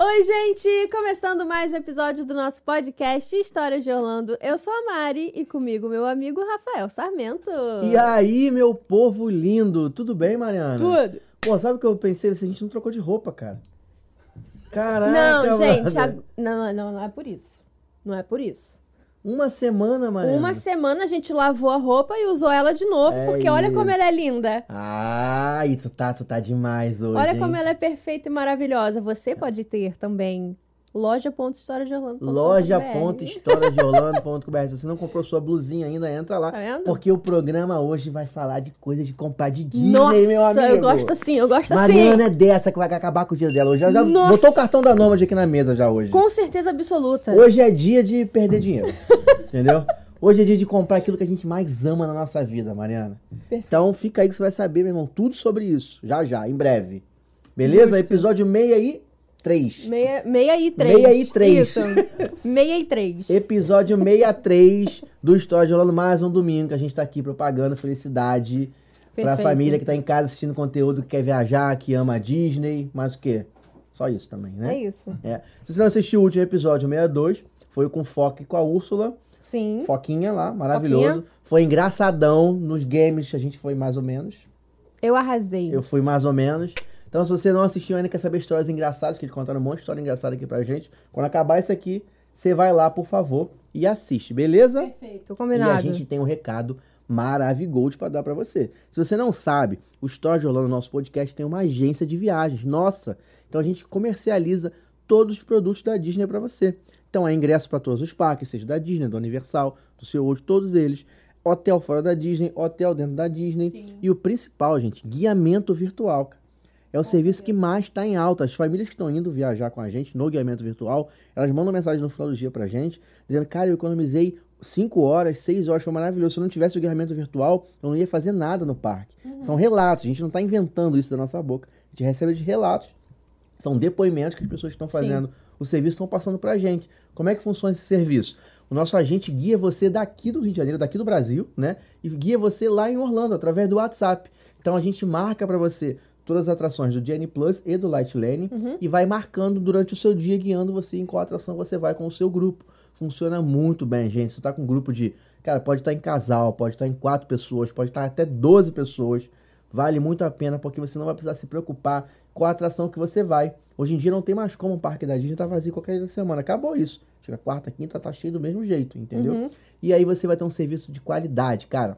Oi, gente! Começando mais um episódio do nosso podcast Histórias de Orlando. Eu sou a Mari e comigo meu amigo Rafael Sarmento. E aí, meu povo lindo, tudo bem, Mariana? Tudo. Pô, sabe o que eu pensei? A gente não trocou de roupa, cara. Caraca, Não, gente, ag- não, não, não é por isso. Não é por isso. Uma semana, Mariana. Uma semana a gente lavou a roupa e usou ela de novo, É porque olha como isso. ela é linda. Ai, tu tá, tu tá demais hoje, Olha hein? como ela é perfeita e maravilhosa. Você pode ter também loja.historiadeorlando.com.br. Loja.historiadeorlando.com.br Se você não comprou sua blusinha ainda, entra lá. Tá vendo? Porque o programa hoje vai falar de coisas de comprar de Disney, Nossa, meu amigo. eu gosto assim, eu gosto Mariana assim. é dessa que vai acabar com o dia dela. Hoje já, já botou o cartão da Nômade aqui na mesa já hoje. Com certeza absoluta. Hoje é dia de perder dinheiro. entendeu? Hoje é dia de comprar aquilo que a gente mais ama na nossa vida, Mariana. Perfeito. Então fica aí que você vai saber, meu irmão, tudo sobre isso. Já já, em breve. Beleza? Episódio 63. Meia, meia e três. Meia e três. Isso. Meia e três. Episódio 63 do História de Rolando. Mais um domingo que a gente tá aqui propagando felicidade pra Perfeito. família que tá em casa assistindo conteúdo, que quer viajar, que ama a Disney. Mas o quê? Só isso também, né? É isso. É. Se você não assistiu o último episódio 62, foi com Foca e com a Úrsula. Sim. Foquinha lá, maravilhoso. Foquinha. Foi engraçadão. Nos games a gente foi mais ou menos. Eu arrasei. Eu fui mais ou menos. Então, se você não assistiu ainda, quer saber histórias engraçadas, que eles contaram um monte de história engraçada aqui pra gente. Quando acabar isso aqui, você vai lá, por favor, e assiste, beleza? Perfeito, E combinado. a gente tem um recado maravigold pra dar pra você. Se você não sabe, o Story de Orlando, nosso podcast, tem uma agência de viagens. Nossa! Então a gente comercializa todos os produtos da Disney pra você. Então é ingresso pra todos os parques, seja da Disney, do Universal, do seu hoje, todos eles. Hotel fora da Disney, hotel dentro da Disney. E o principal, gente, guiamento virtual. cara. É o serviço que mais está em alta. As famílias que estão indo viajar com a gente no guiamento virtual, elas mandam mensagem no final do dia pra gente, dizendo, cara, eu economizei 5 horas, 6 horas, foi maravilhoso. Se eu não tivesse o guiamento virtual, eu não ia fazer nada no parque. São relatos, a gente não está inventando isso da nossa boca. A gente recebe de relatos. São depoimentos que as pessoas estão fazendo o serviço estão passando pra gente. Como é que funciona esse serviço? O nosso agente guia você daqui do Rio de Janeiro, daqui do Brasil, né? E guia você lá em Orlando, através do WhatsApp. Então a gente marca pra você todas as atrações do Genie Plus e do Light Lane e vai marcando durante o seu dia, guiando você em qual atração você vai com o seu grupo. Funciona muito bem, gente. Você tá com um grupo de. Cara, pode estar em casal, pode estar em quatro pessoas, pode estar até 12 pessoas. Vale muito a pena porque você não vai precisar se preocupar com a atração que você vai. Hoje em dia não tem mais como o parque da Disney tá vazio qualquer dia da semana. Acabou isso. Chega quarta, quinta, tá cheio do mesmo jeito, entendeu? E aí você vai ter um serviço de qualidade, cara.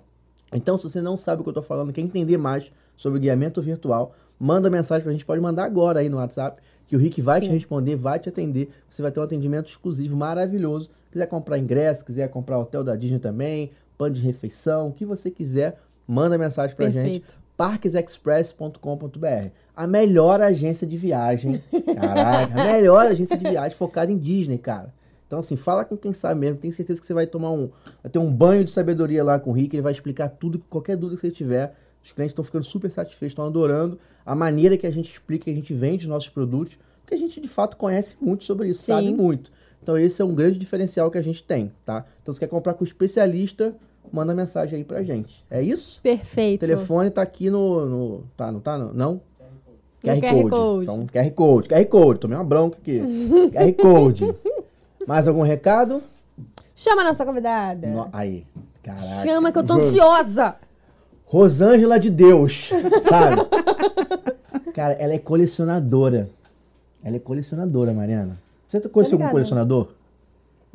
Então, se você não sabe o que eu tô falando, quer entender mais sobre o guiamento virtual, manda mensagem pra gente, pode mandar agora aí no WhatsApp, que o Rick vai te responder, vai te atender. Você vai ter um atendimento exclusivo, maravilhoso. Quiser comprar ingresso, quiser comprar hotel da Disney também, pano de refeição, o que você quiser, manda mensagem pra gente Perfeito. parquesexpress.com.br. A melhor agência de viagem. Caraca, a melhor agência de viagem focada em Disney, cara. Então, assim, fala com quem sabe mesmo. Tenho certeza que você vai tomar um. Vai ter um banho de sabedoria lá com o Rick. Ele vai explicar tudo, qualquer dúvida que você tiver. Os clientes estão ficando super satisfeitos, estão adorando a maneira que a gente explica, que a gente vende os nossos produtos. Porque a gente, de fato, conhece muito sobre isso, Sim. sabe muito. Então, esse é um grande diferencial que a gente tem, tá? Então, se quer comprar com especialista, manda mensagem aí pra gente. É isso? O Perfeito. telefone tá aqui no. no- tá, não tá? Não? não? No QR Code. Então, QR Code. QR Code. Tomei uma bronca aqui. QR Code. Mais algum recado? Chama a nossa convidada. No- aí. Caraca. Chama que eu tô ansiosa. Rosângela de Deus, sabe? Cara, ela é colecionadora. Ela é colecionadora, Mariana. Você conheceu algum colecionador?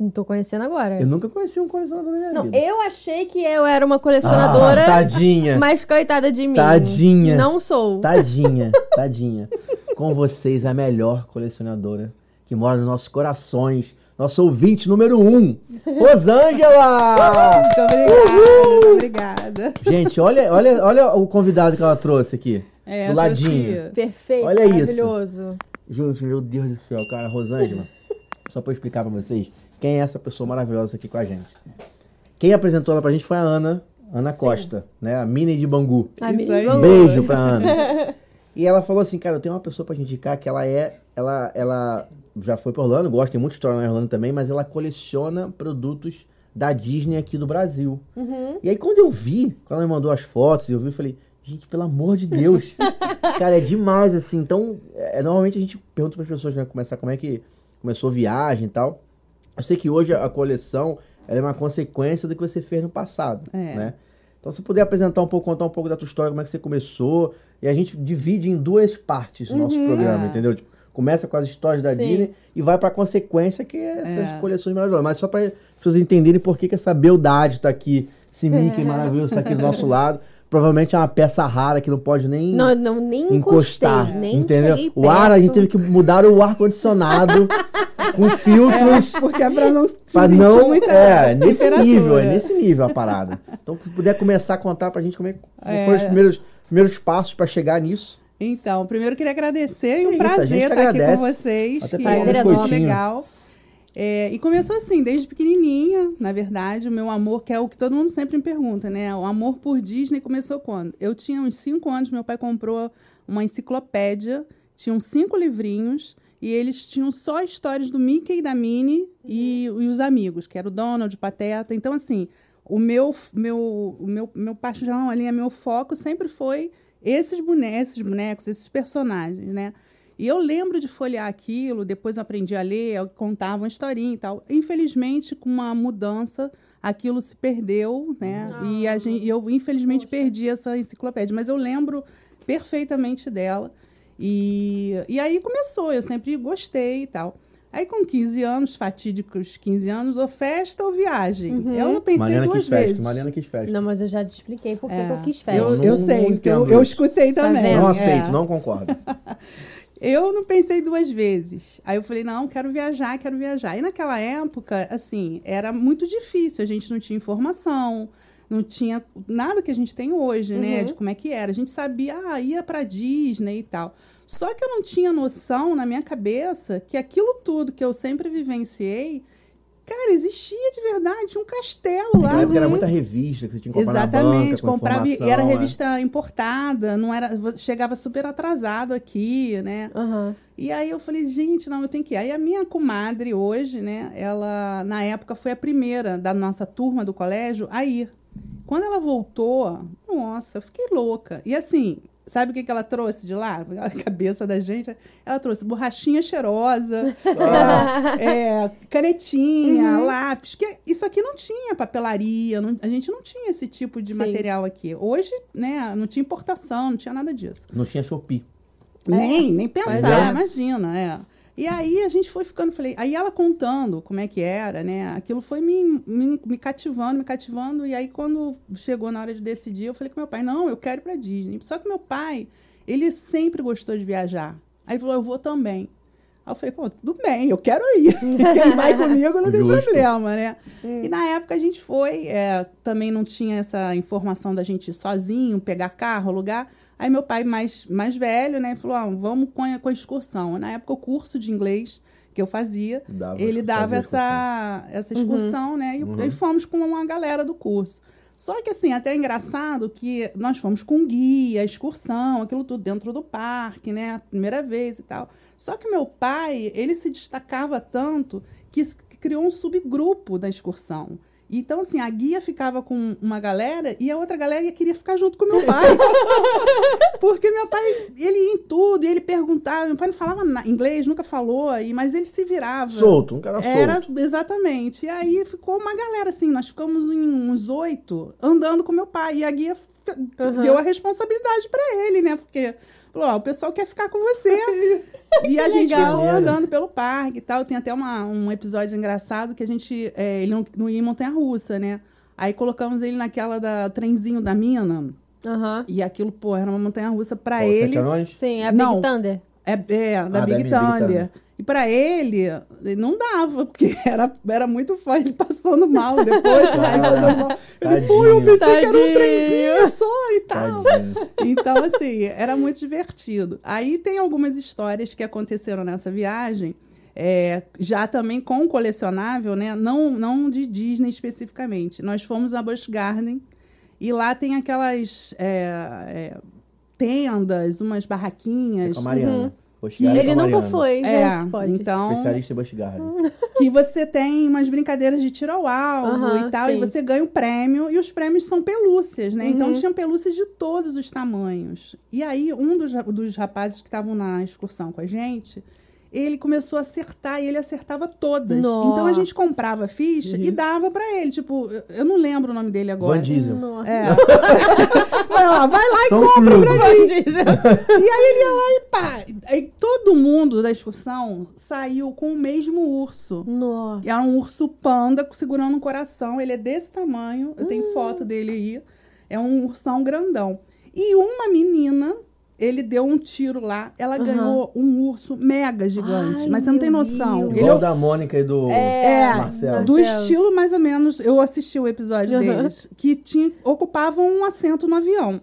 Não tô conhecendo agora. Eu nunca conheci um colecionador na minha Não, vida. eu achei que eu era uma colecionadora, Ah, tadinha. mas coitada de mim. Tadinha. Não sou. Tadinha, tadinha. Com vocês, a melhor colecionadora que mora nos nossos corações. Nosso ouvinte número um, Rosângela! Muito obrigada, muito obrigada. Gente, olha, olha, olha o convidado que ela trouxe aqui. É, do ladinho. Perfeito, Olha isso. maravilhoso. Gente, meu Deus do céu, cara, Rosângela. Só pra eu explicar pra vocês quem é essa pessoa maravilhosa aqui com a gente. Quem apresentou ela pra gente foi a Ana, Ana Costa, né? A Mini de Bangu. A Isso menina aí. falou. Beijo pra Ana. E ela falou assim, cara, eu tenho uma pessoa pra te indicar que ela é. Ela, ela já foi pra Orlando, gosta, tem muita história na Orlando também, mas ela coleciona produtos da Disney aqui do Brasil. Uhum. E aí quando eu vi, quando ela me mandou as fotos, eu vi, eu falei, gente, pelo amor de Deus. cara, é demais, assim. Então, é, normalmente a gente pergunta para as pessoas, né, começar como é que começou a viagem e tal. Eu sei que hoje a coleção é uma consequência do que você fez no passado, É. né? Então, se puder apresentar um pouco, contar um pouco da tua história, como é que você começou, e a gente divide em duas partes o nosso programa, É. entendeu? Tipo, começa com as histórias da Sim. Disney e vai pra consequência que é essas É. coleções maravilhosas. Mas só para as pessoas entenderem por que, que essa beldade tá aqui, esse Mickey É. maravilhoso tá aqui do nosso lado. Provavelmente é uma peça rara que não pode nem Não, não, nem encostar, encostei, nem entendeu? O ar a gente teve que mudar o ar condicionado com filtros Porque é pra não Pra não. É, nesse nível, é nesse nível a parada. Então, se puder começar a contar pra gente como é que É. foram os primeiros, primeiros passos pra chegar nisso. Então, primeiro eu queria agradecer e É um isso, a gente prazer estar aqui agradece. com vocês. Até que pelo é muito biscoitinho. legal. É, e começou assim, desde pequenininha, na verdade, o meu amor, que é o que todo mundo sempre me pergunta, né? O amor por Disney começou quando? Eu tinha uns cinco anos, meu pai comprou uma enciclopédia, tinham cinco livrinhos, e eles tinham só histórias do Mickey e da Minnie e, e os amigos, que era o Donald, o Pateta. Então, assim, o meu, meu, o meu, meu paixão ali, meu foco sempre foi esses bonecos, esses bonecos, esses personagens, né? E eu lembro de folhear aquilo, depois eu aprendi a ler, eu contava uma historinha e tal. Infelizmente, com uma mudança, aquilo se perdeu, né? E a gente, e eu, infelizmente, perdi essa enciclopédia. Mas eu lembro perfeitamente dela. E, e aí começou, eu sempre gostei e tal. Aí com 15 anos, fatídicos 15 anos, ou festa ou viagem. Eu não pensei Mariana duas quis festa, vezes. Mariana quis festa. Não, mas eu já te expliquei por que É. que eu quis festa. Eu, eu não sei, eu, eu escutei também. vendo? Não é. aceito, não concordo. Eu não pensei duas vezes. Aí eu falei, não, quero viajar, quero viajar. E naquela época, assim, era muito difícil. A gente não tinha informação, não tinha nada que a gente tem hoje, né? Uhum. De como é que era. A gente sabia, ah, ia pra Disney e tal. Só que eu não tinha noção na minha cabeça que aquilo tudo que eu sempre vivenciei, cara, existia de verdade. Tinha um castelo lá. Naquela época era muita revista que você tinha que comprar na Exatamente, banca, com comprava e era é. revista importada, não era, chegava super atrasado aqui, né? Aham. E aí eu falei, gente, não, eu tenho que ir. Aí a minha comadre hoje, né, ela na época foi a primeira da nossa turma do colégio a ir. Quando ela voltou, nossa, eu fiquei louca. E assim, sabe o que, que ela trouxe de lá? A cabeça da gente. Ela trouxe borrachinha cheirosa, Ah. é, canetinha, lápis. Que isso aqui não tinha papelaria, não- a gente não tinha esse tipo de Sim. material aqui. Hoje, né, não tinha importação, não tinha nada disso. Não tinha Shopee. Nem, nem pensar, é. imagina, é. E aí a gente foi ficando, falei, aí ela contando como é que era, né? Aquilo foi me, me, me cativando, me cativando. E aí quando chegou na hora de decidir, eu falei com meu pai, não, eu quero ir pra Disney. Só que meu pai, ele sempre gostou de viajar. Aí ele falou, eu vou também. Aí eu falei, pô, tudo bem, eu quero ir. Quem vai comigo não tem Justo. problema, né? E na época a gente foi, é, também não tinha essa informação da gente ir sozinho, pegar carro, alugar. Aí meu pai, mais, mais velho, né, falou: ah, vamos com a, com a excursão. Na época, o curso de inglês que eu fazia, Dava- ele dava essa, essa excursão, né? E, e fomos com uma galera do curso. Só que, assim, até é engraçado que nós fomos com guia, excursão, aquilo tudo dentro do parque, né? Primeira vez e tal. Só que meu pai, ele se destacava tanto que criou um subgrupo da excursão. Então, assim, a guia ficava com uma galera e a outra galera queria ficar junto com meu pai. Porque meu pai, ele ia em tudo, e ele perguntava. Meu pai não falava inglês, nunca falou, mas ele se virava. Solto, um cara solto. Era, exatamente. E aí ficou uma galera, assim, nós ficamos em uns oito andando com meu pai. E a guia Uhum. deu a responsabilidade para ele, né? Porque Falou, ó, o pessoal quer ficar com você. e a gente Legal. ficou andando pelo parque e tal. Tem até uma, um episódio engraçado que a gente. é, ele não, não ia em Montanha Russa, né? Aí colocamos ele naquela da trenzinho da mina. Aham. E aquilo, pô, era uma montanha russa pra Sete ele. Sim, é Não. Big Thunder. É, é, da Ah, Big da Big Thunder. E pra ele, não dava, porque era, era muito forte. Ele passando mal depois, saiu mal. Ele, pô, eu Tadinho. pensei que era um Tadinho. trenzinho só e tal. Tadinho. Então, assim, era muito divertido. Aí tem algumas histórias que aconteceram nessa viagem, é, já também com colecionável, né? Não, não de Disney especificamente. Nós fomos a Busch Garden e lá tem aquelas é, é, tendas, umas É barraquinhas. com a Mariana. Busch E Garden Ele nunca foi, É, pode. então Especialista em Busch Garden. que você tem umas brincadeiras de tiro ao alvo Aham, e tal, sim. e você ganha o prêmio, e os prêmios são pelúcias, né? Então Uhum. tinham pelúcias de todos os tamanhos. E aí, um dos, dos rapazes que estavam na excursão com a gente, ele começou a acertar e ele acertava todas. Nossa. Então a gente comprava a ficha e dava pra ele. Tipo, eu- não lembro o nome dele agora. Van Diesel. É. vai lá, vai lá e Tom compra Cruise. pra mim. E aí ele ia lá e pá. Aí todo mundo da excursão saiu com o mesmo urso. Nossa. Era um urso panda segurando um coração. Ele é desse tamanho. Eu Hum. tenho foto dele aí. É um ursão grandão. E uma menina, ele deu um tiro lá. Ela ganhou um urso mega gigante. Ai, mas você não tem noção. Deus. Ele Igual é da Mônica e do É, Marcelo. do estilo mais ou menos. Eu assisti o episódio deles. Que tinha, ocupavam um assento no avião.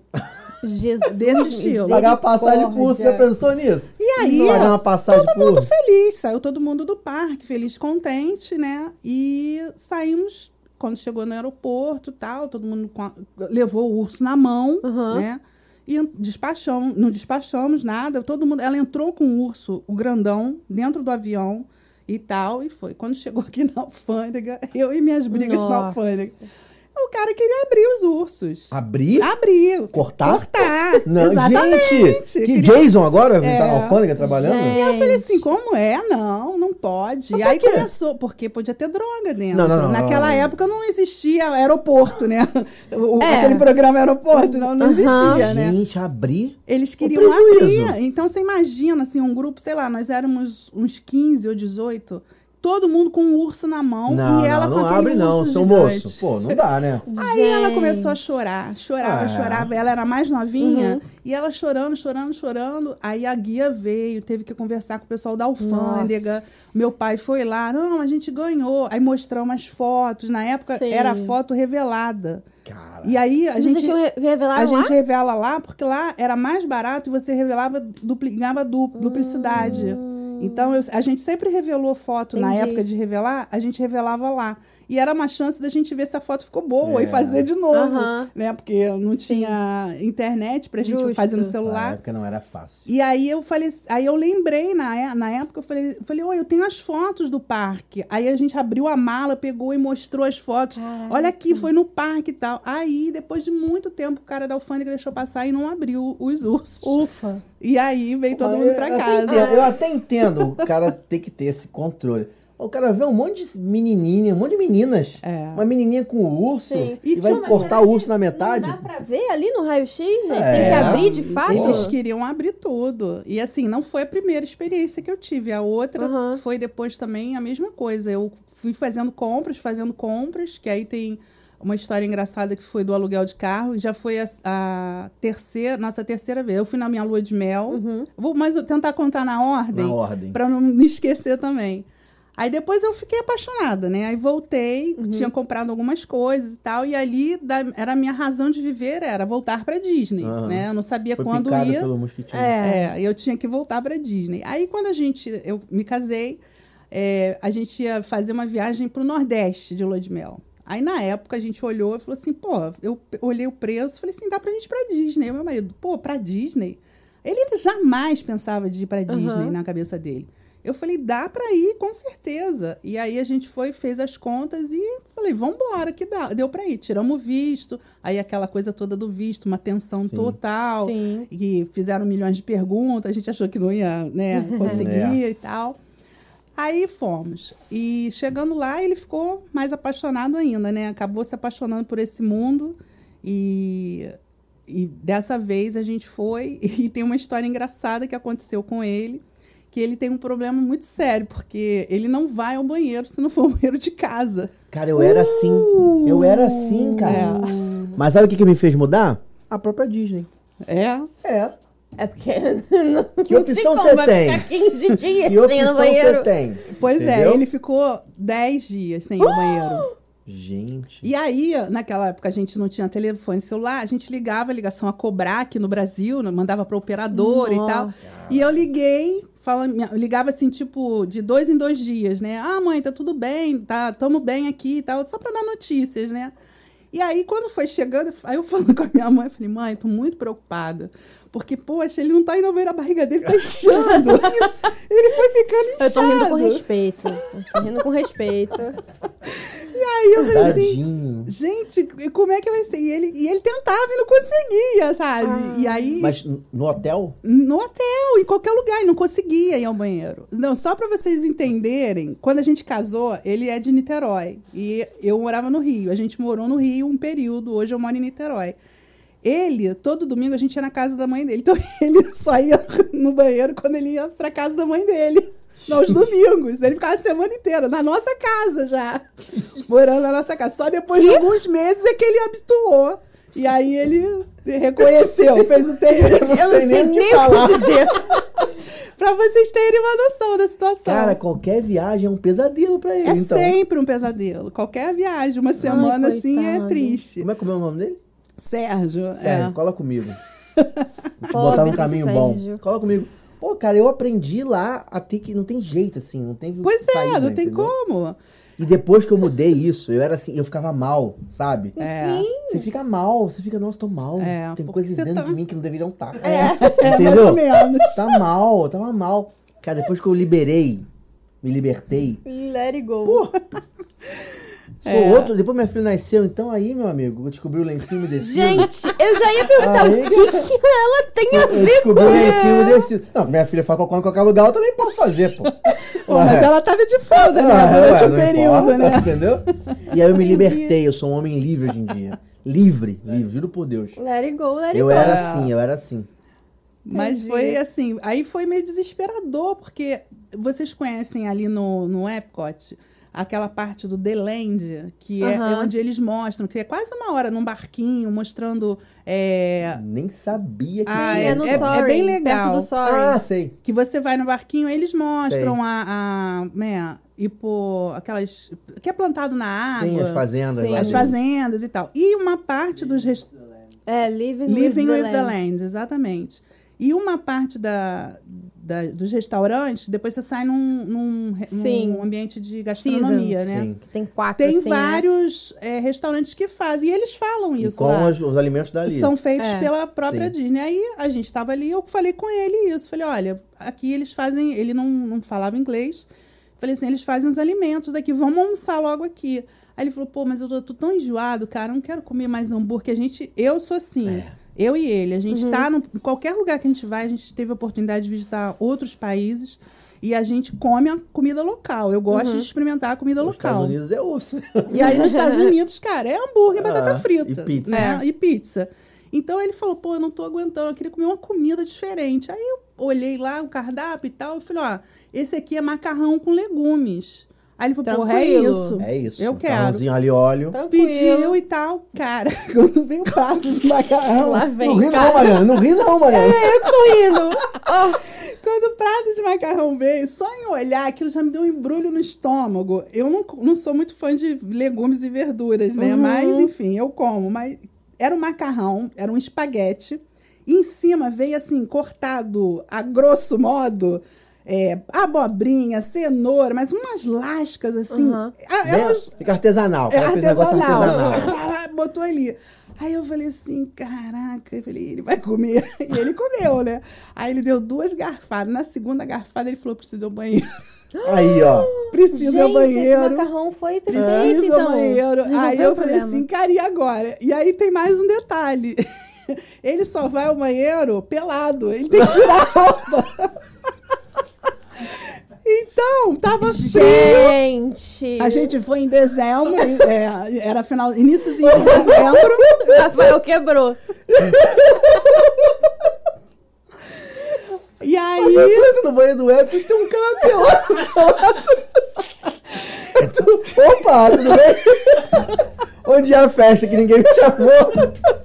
Jesus. Desse estilo. Pagar passagem pro urso, já pensou nisso? E aí, Pagar uma passagem todo mundo feliz, saiu todo mundo do parque, feliz, contente, né? E saímos, quando chegou no aeroporto e tal, todo mundo levou o urso na mão, né? E despachamos, não despachamos nada, todo mundo, ela entrou com o urso, o grandão, dentro do avião e tal, e foi. Quando chegou aqui na alfândega, eu e minhas brigas na Nossa. alfândega, o cara queria abrir os ursos. Abrir? Abrir. Cortar? Cortar. Não, Exatamente. gente! Que Queria- Jason agora? Tá É. na alfândega trabalhando? Gente. E eu falei assim, como é? Não, não pode. E aí começou, porque podia ter droga dentro. Não, não, não, Naquela não. época não existia aeroporto, né? O- É. Aquele programa aeroporto, não, não existia, né? Gente, abrir? Eles queriam abrir. Então você imagina, assim, um grupo, sei lá, nós éramos uns 15 ou 18, todo mundo com um urso na mão Não, e ela não, com não abre não, urso seu gigante. moço. Pô, não dá, né? Aí ela Gente. começou a chorar, chorava, Ah. chorava. Ela era mais novinha Uhum. e ela chorando, chorando, chorando. Aí a guia veio, teve que conversar com o pessoal da alfândega. Nossa. Meu pai foi lá, não, a gente ganhou. Aí mostramos as fotos. Na época Sim. era foto revelada. Cara. E aí a Vocês gente. tinham re- revelaram A lá? gente revela lá, porque lá era mais barato e você revelava, dupli, ganhava du, duplicidade. Então, eu- a gente sempre revelou foto na. Entendi. época de revelar, a gente revelava lá. E era uma chance da gente ver se a foto ficou boa É. e fazer de novo. Aham. Né? Porque não tinha internet pra gente Justo. fazer no Na celular. época não era fácil. E aí eu falei, aí eu lembrei na, é- na época, eu falei, eu falei, oi, eu tenho as fotos do parque. Aí a gente abriu a mala, pegou e mostrou as fotos. Caraca. Olha aqui, foi no parque e tal. Aí, depois de muito tempo, o cara da alfândega deixou passar e não abriu os ursos. Ufa. E aí veio todo Mas mundo eu- pra eu até casa. entendo- eu até entendo o cara ter que ter esse controle. O cara vê um monte de menininha, um monte de meninas. É. Uma menininha com o urso Sim. e, E vai cortar o urso na metade. Não dá pra ver ali no raio-x, gente? Tem que É. abrir de fato? Eles queriam abrir tudo. E assim, não foi a primeira experiência que eu tive. A outra foi depois também a mesma coisa. Eu fui fazendo compras, fazendo compras, que aí tem uma história engraçada que foi do aluguel de carro. Já foi a, a terceira, nossa terceira vez. Eu fui na minha lua de mel. Uhum. Vou, mas eu tentar contar na ordem. Na ordem. Pra não me esquecer também. Aí depois eu fiquei apaixonada, né? Aí voltei, Uhum. tinha comprado algumas coisas e tal, e ali da- era a minha razão de viver, era voltar pra Disney, Aham. né? Eu não sabia Foi quando ia. pelo mosquitinho. É. É, eu tinha que voltar pra Disney. Aí quando a gente, eu me casei, é, a gente ia fazer uma viagem pro Nordeste de lua de mel. Aí na época a gente olhou e falou assim, pô, eu olhei o preço, falei assim, dá pra gente ir pra Disney. Meu marido, pô, pra Disney? Ele jamais pensava de ir pra Disney Aham. na cabeça dele. Eu falei, dá pra ir, com certeza. E aí a gente foi, fez as contas e falei, vambora, que dá. Deu pra ir. Tiramos o visto, aí aquela coisa toda do visto, uma tensão total. Sim. E fizeram milhões de perguntas, a gente achou que não ia né, conseguir e tal. Aí fomos. E chegando lá, ele ficou mais apaixonado ainda, né? Acabou se apaixonando por esse mundo. E e dessa vez a gente foi e tem uma história engraçada que aconteceu com ele, que ele tem um problema muito sério, porque ele não vai ao banheiro se não for um banheiro de casa. Cara, eu era assim. Eu era assim, cara. Mas sabe o que, que me fez mudar? A própria Disney. É. É. É porque. Não, Que opção não você sei como, vai tem? Ficar 15 dias Que sem ir no opção banheiro. você tem? Pois Entendeu? é, ele ficou 10 dias sem ir ao banheiro. Gente. E aí, naquela época, a gente não tinha telefone celular, a gente ligava a ligação a cobrar aqui no Brasil, né, mandava para operador e tal. E eu liguei, eu ligava assim, tipo, de dois em dois dias, né? Ah, mãe, tá tudo bem, tá, tamo bem aqui e tal, só para dar notícias, né? E aí, quando foi chegando, aí eu falando com a minha mãe, falei, mãe, tô muito preocupada. Porque, poxa, ele não tá indo ver a barriga dele, tá inchando. ele foi ficando inchado. Eu tô rindo com respeito. Eu tô rindo com respeito. E aí eu falei assim, Tadinho. gente, como é que vai ser? E ele, e ele tentava e não conseguia, sabe? E aí, Mas no hotel? no hotel, em qualquer lugar, e não conseguia ir ao banheiro. Não, só pra vocês entenderem, quando a gente casou, ele é de Niterói. E eu morava no Rio. A gente morou no Rio um período, hoje eu moro em Niterói. Ele, todo domingo, a gente ia na casa da mãe dele. Então, ele só ia no banheiro quando ele ia pra casa da mãe dele. Nos domingos. Ele ficava a semana inteira, na nossa casa já. Morando na nossa casa. Só depois de alguns meses é que ele habituou. E aí ele reconheceu, fez o teste. Eu não sei nem, nem o que o que falar. dizer. pra vocês terem uma noção da situação. Cara, qualquer viagem é um pesadelo pra ele, é então. sempre um pesadelo. Qualquer viagem, uma semana assim, é triste. Como é que é o nome dele? Sérgio, Sérgio, é. cola comigo. Vou te botar no caminho Sérgio. bom. Cola comigo. Pô, cara, eu aprendi lá a ter que. Não tem jeito, assim. Não tem Pois é, saída, não tem entendeu? como. E depois que eu mudei isso, eu era assim, eu ficava mal, sabe? É. Você fica mal, você fica, nossa, tô mal. É, tem coisas dentro tá- de mim que não deveriam estar. É, Entendeu? ou menos. Tá mal, tava mal. Cara, depois que eu liberei, me libertei. Let it go. Pô, É. Pô, outro, depois minha filha nasceu, então aí, meu amigo, eu descobri o lencinho umedecido. Gente, eu já ia perguntar Aí- o que, que ela tem a eu ver descobri com o isso. lencinho umedecido. Não, minha filha faz cocô em qualquer lugar, eu também posso fazer, pô. Pô, mas Ué. ela tava de folga, né? Ah, Durante ué, um período, importa, né? Entendeu? E aí eu me libertei, eu sou um homem livre hoje em dia. Livre, livre, juro por Deus. Let it go, let it Eu go. era assim, eu era assim. Mas Entendi. foi assim, aí foi meio desesperador, porque vocês conhecem ali no, no Epcot aquela parte do The Land, que é, Aham. é onde eles mostram, que é quase uma hora num barquinho, mostrando é, Nem sabia que Ah, É tinha. no é- é Sorry, bem legal. Perto do Sorry. Ah, sei. que você vai no barquinho, eles mostram Sei. a, a né, hipo, aquelas que é plantado na água, Tem as fazendas Sim. lá. as fazendas e tal. E uma parte dos rest- É, Living, Living with, with the, the land. Land, exatamente. E uma parte da, da- dos restaurantes, depois você sai num, num, num ambiente de gastronomia, Seasons. né? Sim. Tem quatro, Tem assim, né? vários é, restaurantes que fazem, e eles falam E isso com lá. os, os alimentos dali. São feitos É. pela própria Sim. Disney. Aí a gente estava ali, eu falei com ele isso. Falei, olha, aqui eles fazem. Ele não, não falava inglês. Falei assim, eles fazem os alimentos aqui, vamos almoçar logo aqui. Aí ele falou, pô, mas eu tô, tô tão enjoado, cara, eu não quero comer mais hambúrguer. A gente, eu sou assim. É. Eu e ele, a gente tá no, em qualquer lugar que a gente vai, a gente teve a oportunidade de visitar outros países e a gente come a comida local. Eu gosto de experimentar a comida Os Estados local. Unidos é osso. E aí nos Estados Unidos, cara, é hambúrguer, batata Ah, frita. e pizza. Né? É. E pizza. Então ele falou, pô, eu não tô aguentando, eu queria comer uma comida diferente. Aí eu olhei lá o cardápio e tal, eu falei, ó, esse aqui é macarrão com legumes. Aí ele falou, porra, é isso. É isso. Eu quero. Macarrãozinho ali, óleo. Tranquilo. Pediu e tal. Cara, quando veio o prato de macarrão, Lá Não vem, ri cara. não, Mariana. Não ri não, Mariana. eu tô rindo. Quando o prato de macarrão veio, só em olhar, aquilo já me deu um embrulho no estômago. Eu não, não sou muito fã de legumes e verduras, né? Uhum. Mas, enfim, eu como. Mas era um macarrão, era um espaguete. E em cima veio, assim, cortado a grosso modo, é, abobrinha, cenoura, mas umas lascas, assim. Uhum. Elas- Fica artesanal. É cara fez negócio artesanal. artesanal. Botou ali. Aí eu falei assim, caraca, eu falei, ele vai comer. E ele comeu, né? Aí ele deu duas garfadas. Na segunda garfada ele falou, preciso ir ao banheiro. Aí, ó. Preciso ir Gente, ao esse banheiro. macarrão foi perfeito, Preciso ir ao então. banheiro. Resolveu Aí eu falei assim, cara, e agora? E aí tem mais um detalhe. Ele só vai ao banheiro pelado. Ele tem que tirar a roupa. Então, tava frio. Gente! A gente foi em dezembro, é, era final, iníciozinho de dezembro. Rafael quebrou. E Mas aí, eu tô no banheiro do Epicos, tem um cara pelado do lado. Opa, tudo bem? Onde é a festa que ninguém me chamou?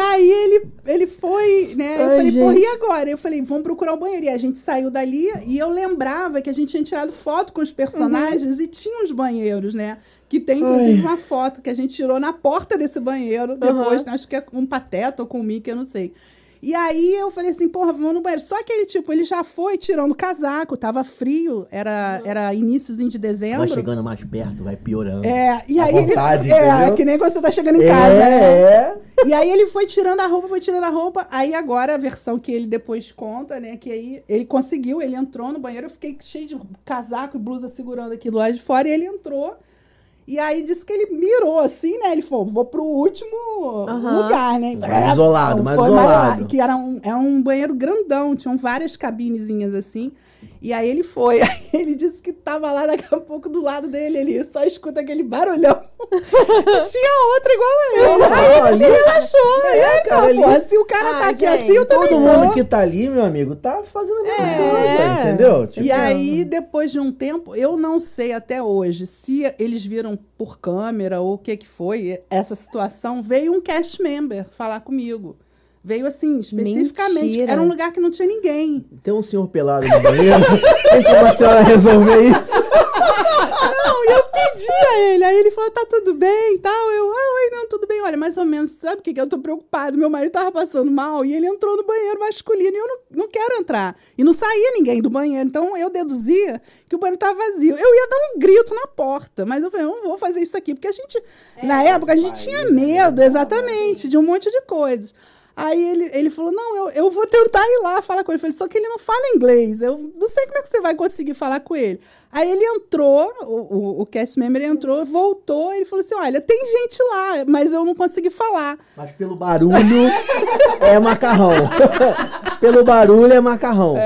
E aí ele, ele foi, né? Eu Ai, falei, gente. porra, e agora? Eu falei, vamos procurar o banheiro. E a gente saiu dali e eu lembrava que a gente tinha tirado foto com os personagens e tinha os banheiros, né? Que tem, inclusive, uma foto que a gente tirou na porta desse banheiro. Depois, acho que é com um pateta ou com o Mickey, eu não sei. E aí eu falei assim, porra, vamos no banheiro. Só que ele, tipo, ele já foi tirando o casaco, tava frio, era, era iníciozinho de dezembro. Vai chegando mais perto, vai piorando. É, e À aí vontade, ele. É, que nem quando você tá chegando em casa. né? É, E aí ele foi tirando a roupa, foi tirando a roupa. Aí agora a versão que ele depois conta, né? Que aí ele conseguiu, ele entrou no banheiro, eu fiquei cheio de casaco e blusa segurando aqui do lado de fora, e ele entrou. E aí disse que ele mirou assim, né? Ele falou, vou pro último Aham. lugar, né? Mais isolado, mais isolado. que era um, é um banheiro grandão, tinham várias cabinezinhas assim. E aí ele foi, aí ele disse que tava lá daqui a pouco do lado dele, ele só escuta aquele barulhão. E tinha outra igual a ele. Aí ele se relaxou. É, É, cara, cara, ali- porra, se o cara Ah, tá aqui gente, assim, eu também todo tô. mundo que tá ali, meu amigo, tá fazendo a mesma É. coisa, entendeu? Tipo, E aí, depois de um tempo, eu não sei até hoje se eles viram por câmera ou o que que foi essa situação. Veio um cast member falar comigo. Veio assim, especificamente. Mentira. Era um lugar que não tinha ninguém. Tem um senhor pelado no banheiro. Tem como a senhora resolver isso? Não, e eu pedi a ele. Aí ele falou, tá tudo bem e tal. Eu, ah, oi, não, tudo bem. Olha, mais ou menos, sabe o que, que eu tô preocupado? Meu marido tava passando mal e ele entrou no banheiro masculino e eu não, não quero entrar. E não saía ninguém do banheiro. Então eu deduzia que o banheiro tava vazio. Eu ia dar um grito na porta, mas eu falei, eu não vou fazer isso aqui. Porque a gente, na época, a gente tinha medo, exatamente, de um monte de coisas. Aí ele, ele falou: Não, eu, eu vou tentar ir lá falar com ele. Eu falei: Só que ele não fala inglês. Eu não sei como é que você vai conseguir falar com ele. Aí ele entrou, o, o, o cast member entrou, voltou. Ele falou assim: Olha, tem gente lá, mas eu não consegui falar. Mas pelo barulho é macarrão. pelo barulho é macarrão.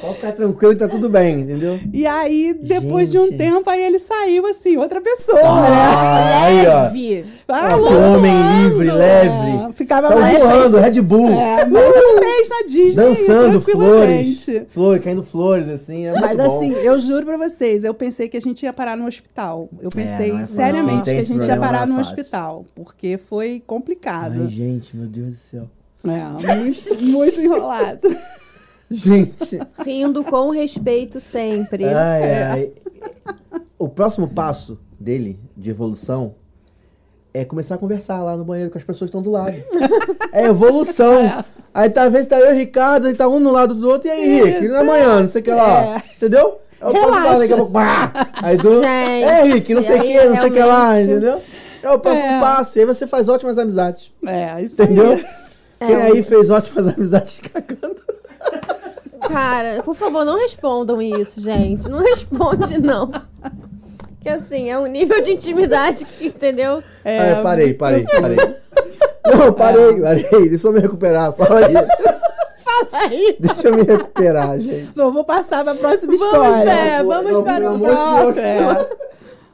Pode ficar tranquilo tá tudo bem, entendeu? E aí, depois de um Gente. tempo, aí ele saiu assim, outra pessoa, Ah, né? aí, ó. Leve. Ah, homem livre, leve. É, ficava mais. voando, Red Bull. É, mas um mês na Disney, Dançando flores. tranquilamente. Flores, caindo flores, assim. É Mas muito bom. assim, eu juro pra vocês, eu pensei que a gente ia parar no hospital. Eu pensei não é fácil. seriamente que a gente ia parar no é fácil. hospital. Porque foi complicado. Ai, gente, meu Deus do céu. É, muito, muito enrolado. Gente. Rindo com respeito sempre. Ai, ai. O próximo passo dele, de evolução, é começar a conversar lá no banheiro com as pessoas que estão do lado. É evolução. Aí tá vendo, tá eu e o Ricardo, a gente tá um no lado do outro, e aí, Rick, e na manhã, não sei o que lá. É. Entendeu? Eu Relaxa. daqui a pouco. pá! Aí tu. Gente, é, Rick, não sei o que, não sei o que lá, entendeu? É o próximo É. passo. E aí você faz ótimas amizades. É, isso Entendeu? aí. Quem aí fez ótimas amizades cagando? Cara, por favor, não respondam isso, gente. Não responde, não. Que assim, é um nível de intimidade que, entendeu? É, Ah, parei, parei, parei. Não, parei, parei. Deixa eu me recuperar. Fala aí. Fala aí. Deixa eu me recuperar, gente. Não, vou passar pra próxima Vamos, história. é, vamos Não, para o próximo. É.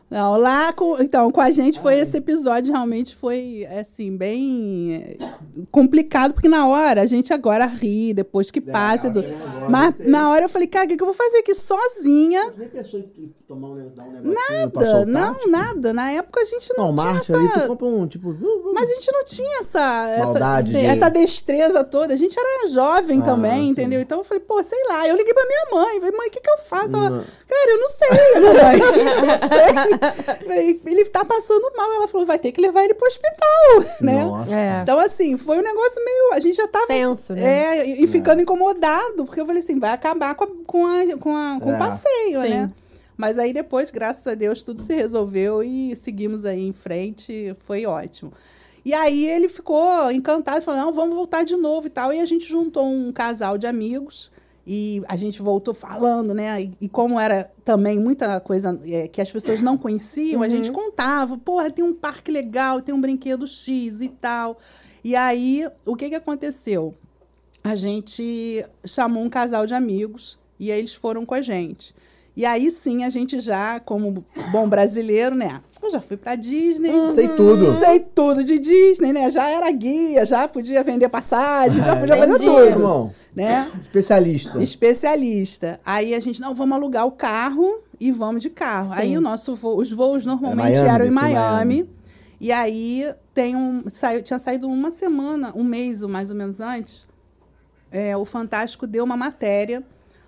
Não, lá com, então, com a gente foi esse episódio realmente foi assim bem eh, complicado porque na hora a gente agora ri depois que passa, do, mas na hora eu falei, cara, o que, que eu vou fazer aqui sozinha? Nem pensou em tomar um, dar um negocinho Nada, não, nada. Na época a gente não, Não, tinha marcha essa, ali, tu compra um, tipo... mas a gente não tinha essa essa, de- essa destreza toda. A gente era jovem Ah, também, sim. entendeu? Então eu falei, pô, sei lá. Eu liguei pra minha mãe, falei, mãe, o que, que eu faço? Ela, cara, eu não sei, mamãe. Eu não sei. Ele tá passando mal. Ela falou, vai ter que levar ele pro hospital, né? Nossa. É. Então, assim, foi um negócio meio. A gente já tava. Tenso, né? É, e, e ficando incomodado, porque eu falei assim, vai acabar com, a- com, a- com, a- com É. o passeio, Sim. né? Mas aí depois, graças a Deus, tudo se resolveu e seguimos aí em frente. Foi ótimo. E aí ele ficou encantado, falou, não, vamos voltar de novo e tal. E a gente juntou um casal de amigos e a gente voltou falando, né? E, e como era também muita coisa é, que as pessoas não conheciam, a gente contava, porra, tem um parque legal, tem um brinquedo X e tal. E aí, o que que aconteceu? A gente chamou um casal de amigos E eles foram com a gente. E aí sim a gente já, como bom brasileiro, né? Eu já fui pra Disney. Sei tudo. Sei tudo de Disney, né? Já era guia, já podia vender passagem, já Ah, podia fazer tudo. Irmão, Né? especialista. Especialista. Aí a gente, não, vamos alugar o carro e vamos de carro. Sim. Aí o nosso voo- os voos normalmente Miami, eram em Miami. Miami. E aí tem um, saiu, tinha saído uma semana, um mês ou mais ou menos antes, é, o Fantástico deu uma matéria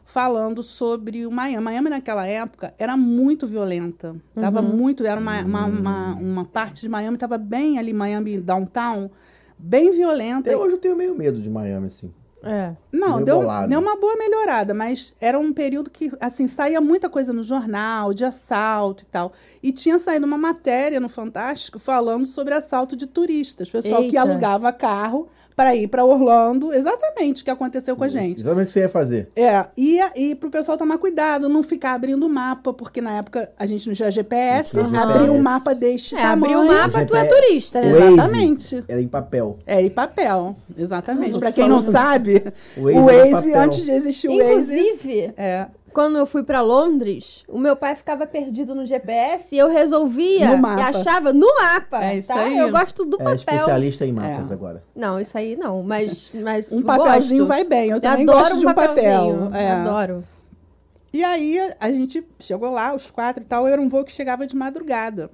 falando sobre o Miami. Miami naquela época era muito violenta. Tava muito, era uma, uma, uma, uma parte de Miami, estava bem ali, Miami downtown, bem violenta. Até hoje eu tenho meio medo de Miami, assim. É. Não, Meio deu, bolado. deu uma boa melhorada, mas era um período que, assim, saía muita coisa no jornal, de assalto e tal. E tinha saído uma matéria no Fantástico falando sobre assalto de turistas. Pessoal que Eita. alugava carro para ir para Orlando. Exatamente o que aconteceu com a gente. Exatamente o que você ia fazer. É, e, e pro pessoal tomar cuidado, não ficar abrindo o mapa, porque na época a gente não tinha GPS, Não tinha abriu o GPS. mapa deste É, tamanho. abrir o mapa, tu é turista, né? Waze Exatamente. Era em papel. É, e papel, exatamente. Ah, Para quem não sabe, O o Waze Waze, era papel. antes de existir o Waze... Inclusive, É, quando eu fui pra Londres, o meu pai ficava perdido no GPS e eu resolvia No mapa. e achava no mapa. É isso tá? aí. Eu gosto do É papel. especialista em mapas É. agora. Não, isso aí não, mas, mas um eu papelzinho gosto. vai bem. Eu também Adoro gosto de um papelzinho, papel. É. Adoro. E aí a gente chegou lá, os quatro e tal, era um voo que chegava de madrugada.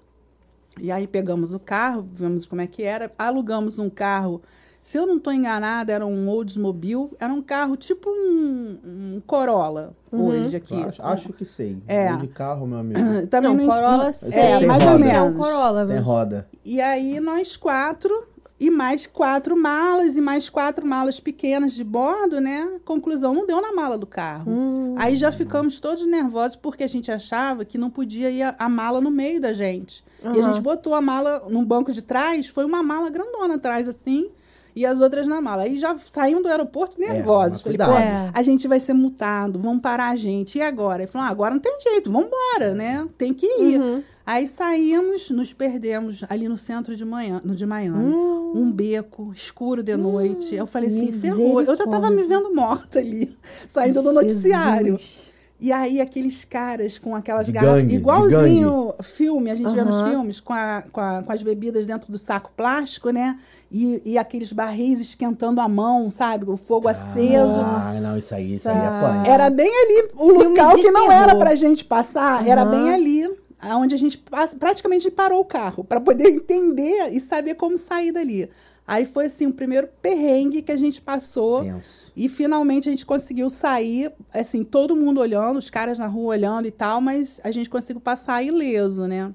E aí pegamos o carro, vimos como é que era, alugamos um carro. Se eu não estou enganada, era um Oldsmobile, era um carro tipo um, um Corolla hoje aqui. Acho, acho que sei. É. Vou de carro, meu amigo. Também não, não- Corolla sei. É, Tem mais roda. ou que É um menos. Corolla. Tem roda. E aí nós quatro e mais quatro malas e mais quatro malas pequenas de bordo, né? Conclusão, não deu na mala do carro. Hum. Aí já ficamos todos nervosos porque a gente achava que não podia ir a, a mala no meio da gente. E a gente botou a mala no banco de trás, foi uma mala grandona atrás assim. E as outras na mala. Aí já saímos do aeroporto nervosos. mas Falei, cuidado. pô, É. a gente vai ser multado, vão parar a gente. E agora? Ele falou, ah, agora não tem jeito, vamos embora, né? Tem que ir. Uhum. Aí saímos, nos perdemos ali no centro de, manhã, no de Miami. Hum. Um beco, escuro de noite. Eu falei assim, ferrou. Eu já tava me vendo morta ali, saindo do noticiário. Jesus. E aí aqueles caras com aquelas De garrafas, gangue, igualzinho filme, a gente vê nos filmes, com, a- com, a- com as bebidas dentro do saco plástico, né? E, e aqueles barris esquentando a mão, sabe? O fogo aceso. Ah, não, isso aí, isso aí Nossa. apanha. Era bem ali, o Filme local que não terror. era pra gente passar, era Aham. bem ali, onde a gente passa- praticamente parou o carro, para poder entender e saber como sair dali. Aí foi assim, o primeiro perrengue que a gente passou. Tenso. E finalmente a gente conseguiu sair, assim, todo mundo olhando, os caras na rua olhando e tal, mas a gente conseguiu passar ileso, né?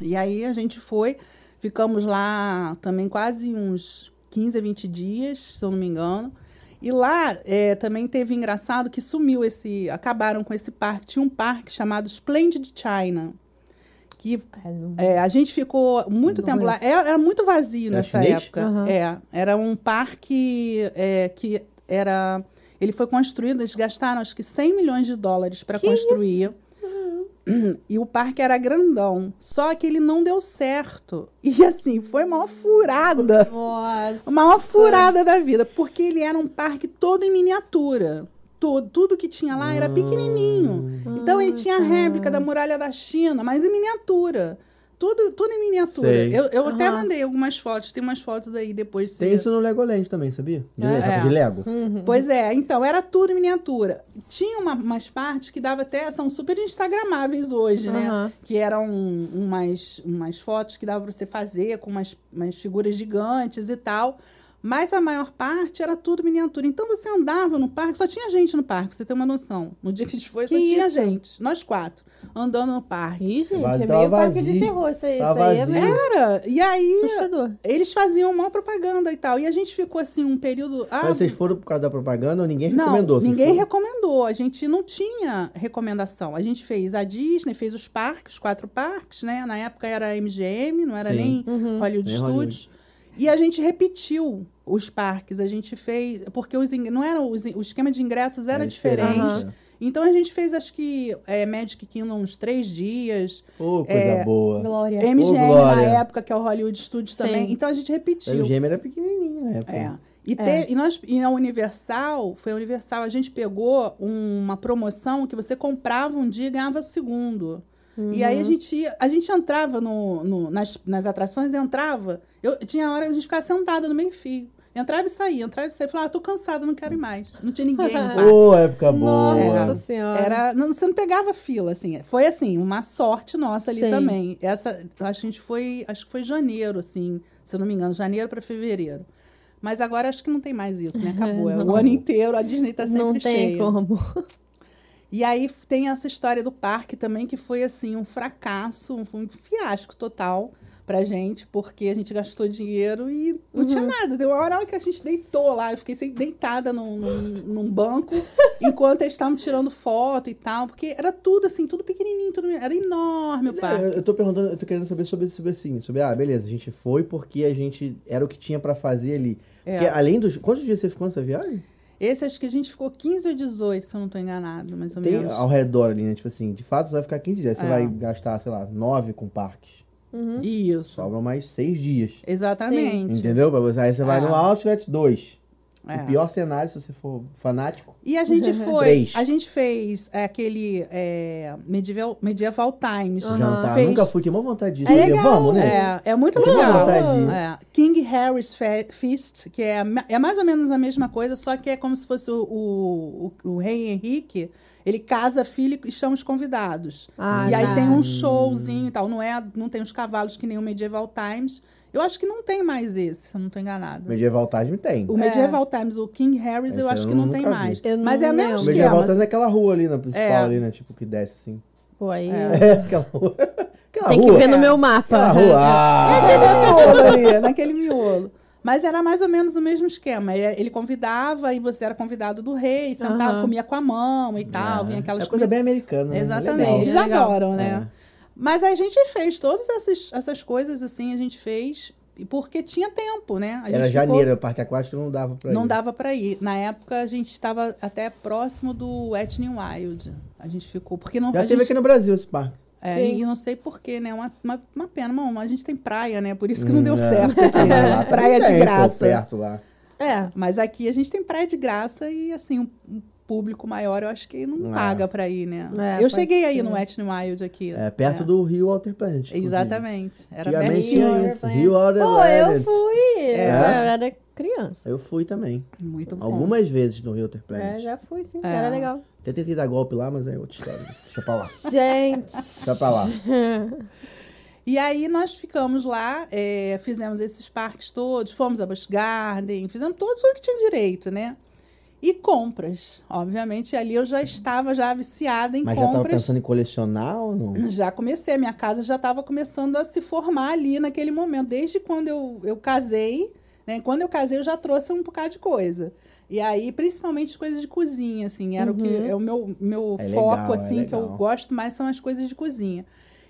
E aí a gente foi, ficamos lá também quase uns 15 a 20 dias, se eu não me engano. E lá é, também teve engraçado que sumiu esse. Acabaram com esse parque. Tinha um parque chamado Splendid China. Que é, a gente ficou muito Não tempo lá. Era, era muito vazio Era nessa chinês? época. É, era um parque é, que era. Ele foi construído, eles gastaram acho que 100 milhões de dólares para construir. E o parque era grandão. Só que ele não deu certo. E assim, foi uma furada. Nossa. A maior furada da vida, porque ele era um parque todo em miniatura. Tudo, tudo que tinha lá era pequenininho. Então ele tinha a réplica da muralha da China, mas em miniatura. Tudo, tudo em miniatura. Sei. Eu, eu até mandei algumas fotos, tem umas fotos aí depois. Tem se- isso no Legoland também, sabia? De, É. de Lego. Pois é, então, era tudo em miniatura. Tinha uma- umas partes que dava até, são super instagramáveis hoje, né? Aham. Que eram umas, umas fotos que dava pra você fazer com umas, umas figuras gigantes e tal. Mas a maior parte era tudo miniatura. Então você andava no parque, só tinha gente no parque, pra você ter uma noção. No dia que a gente foi, só Que tinha isso? gente. Nós quatro, andando no parque. Ih, gente, Vazio, é meio parque de vazio. terror isso aí. Isso Tava aí é vazio. meio Era! E aí, assustador. eles faziam uma propaganda e tal. E a gente ficou assim, um período. Ah, Mas vocês foram por causa da propaganda ou ninguém não, recomendou? Ninguém foram? recomendou. A gente não tinha recomendação. A gente fez a Disney, fez os parques, os quatro parques, né? Na época era MGM, não era Sim. nem Uhum. Hollywood Nem Studios. E a gente repetiu os parques. A gente fez. Porque os, ing- não era, os, o esquema de ingressos era É diferente. Aham. Então a gente fez, acho que, é, Magic Kingdom uns três dias. Ô, coisa É, boa. Glória. MGM Glória. na época, que é o Hollywood Studios Sim. também. Então a gente O repetiu. MGM era pequenininho na época. É. E, É. te- e nós, e a Universal, foi a Universal, a gente pegou uma promoção que você comprava um dia e ganhava o segundo. E aí a gente, ia- a gente entrava no, no- nas, nas atrações, entrava. Eu, tinha hora que a gente ficava sentada no meio fio. Entrava e saía, entrava e saía. Falava, ah, tô cansada, não quero ir mais. Não tinha ninguém. Ô, época boa. Nossa senhora. Era, não, você não pegava fila, assim. Foi assim, uma sorte nossa ali Sim. também. Essa, a gente foi, acho que foi janeiro, assim, se eu não me engano, janeiro para fevereiro. Mas agora acho que não tem mais isso, né? Acabou. É o ano inteiro, a Disney tá sempre Não tem cheia. como. E aí tem essa história do parque também, que foi assim, um fracasso, um, fiasco total pra gente, porque a gente gastou dinheiro e não tinha nada. Deu uma hora que a gente deitou lá, eu fiquei deitada num, num, banco, enquanto eles estavam tirando foto e tal, porque era tudo assim, tudo pequenininho, tudo, era enorme o parque. Eu, eu tô perguntando, eu tô querendo saber sobre, sobre assim, sobre, ah, beleza, a gente foi porque a gente era o que tinha pra fazer ali. É. Porque além dos. Quantos dias você ficou nessa viagem? Esse acho que a gente ficou 15 ou 18, se eu não tô enganado, mais ou Tem menos. ao redor ali, né? Tipo assim, de fato você vai ficar 15 dias. Você É. vai gastar, sei lá, 9 com parques. Isso, Sobram mais 6 dias. exatamente. Entendeu? Pra você- Aí você vai É. no Outlet 2. É. O pior cenário, se você for fanático. E a gente foi, Três. a gente fez é, aquele é, medieval, medieval Times. Jantar. Fez- Nunca fui, tinha uma vontade disso. É legal. Vamos, né? É, é muito legal. vontade de ir. É, King Harry's Fe- Feast, que é, é mais ou menos a mesma coisa, só que é como se fosse o, o, o- o rei Henrique. Ele casa filho e chama os convidados. Ah, e aí tá. tem um showzinho e tal. Não, é, não tem os cavalos que nem o Medieval Times. Eu acho que não tem mais esse, se eu não estou enganada. Medieval Time tem. O Medieval Times, o King Harry's, Esse eu eu acho que não tem vi. mais. Eu não Mas é o mesmo lembro. O Medieval esquema. Times é aquela rua ali na principal, É. ali, né? Tipo, que desce assim. Pô, aí É, aquela rua. Aquela tem que rua. ver no meu mapa. Aquela rua. Ah, Naquele miolo ali, naquele miolo. Mas era mais ou menos o mesmo esquema. Ele ele convidava e você era convidado do rei, sentava, comia com a mão e tal, vinha aquelas é coisa bem americana. né? Exatamente. Legal. Eles Legal. adoram, né? Mas a gente fez todas essas, essas coisas assim, a gente fez e porque tinha tempo, né? A Era gente ficou- janeiro, o parque aquático não dava pra Não ir. dava para ir. Na época a gente estava até próximo do Etney Wild. A gente ficou porque não Já teve gente- aqui no Brasil esse parque. É, Sim. e não sei porquê, né? Uma, uma, uma pena. Bom, a gente tem praia, né? Por isso que não deu Hum, é. certo. aqui, né? praia de graça. perto lá. É. Mas aqui a gente tem praia de graça e, assim, um, um público maior, eu acho que não É. paga pra ir, né? É, eu cheguei aí no Etney Wild aqui. É, perto né? do Rio Plant. inclusive. Exatamente. Era pertinho. tinha isso. Rio Walter Pô, eu Planet. fui. É? Eu era criança. Eu fui também. Muito bom. Algumas vezes no Rio Walter É, Planet. já fui, sim. É. Era legal. Até tentei dar golpe lá, mas é outra história. Deixa pra lá. Gente. Deixa pra lá. E aí nós ficamos lá, é, fizemos esses parques todos, fomos a Busch Garden, fizemos tudo, tudo que tinha direito, né? E compras. Obviamente, ali eu já estava já viciada em Mas já tava compras. pensando em colecionar ou não? Já comecei, a minha casa já estava começando a se formar ali naquele momento. Desde quando eu, eu casei, né? Quando eu casei, eu já trouxe um bocado de coisa. E aí, principalmente coisas de cozinha, assim, era o que é o meu, meu É foco, legal, é assim, que eu gosto mais são as coisas de cozinha.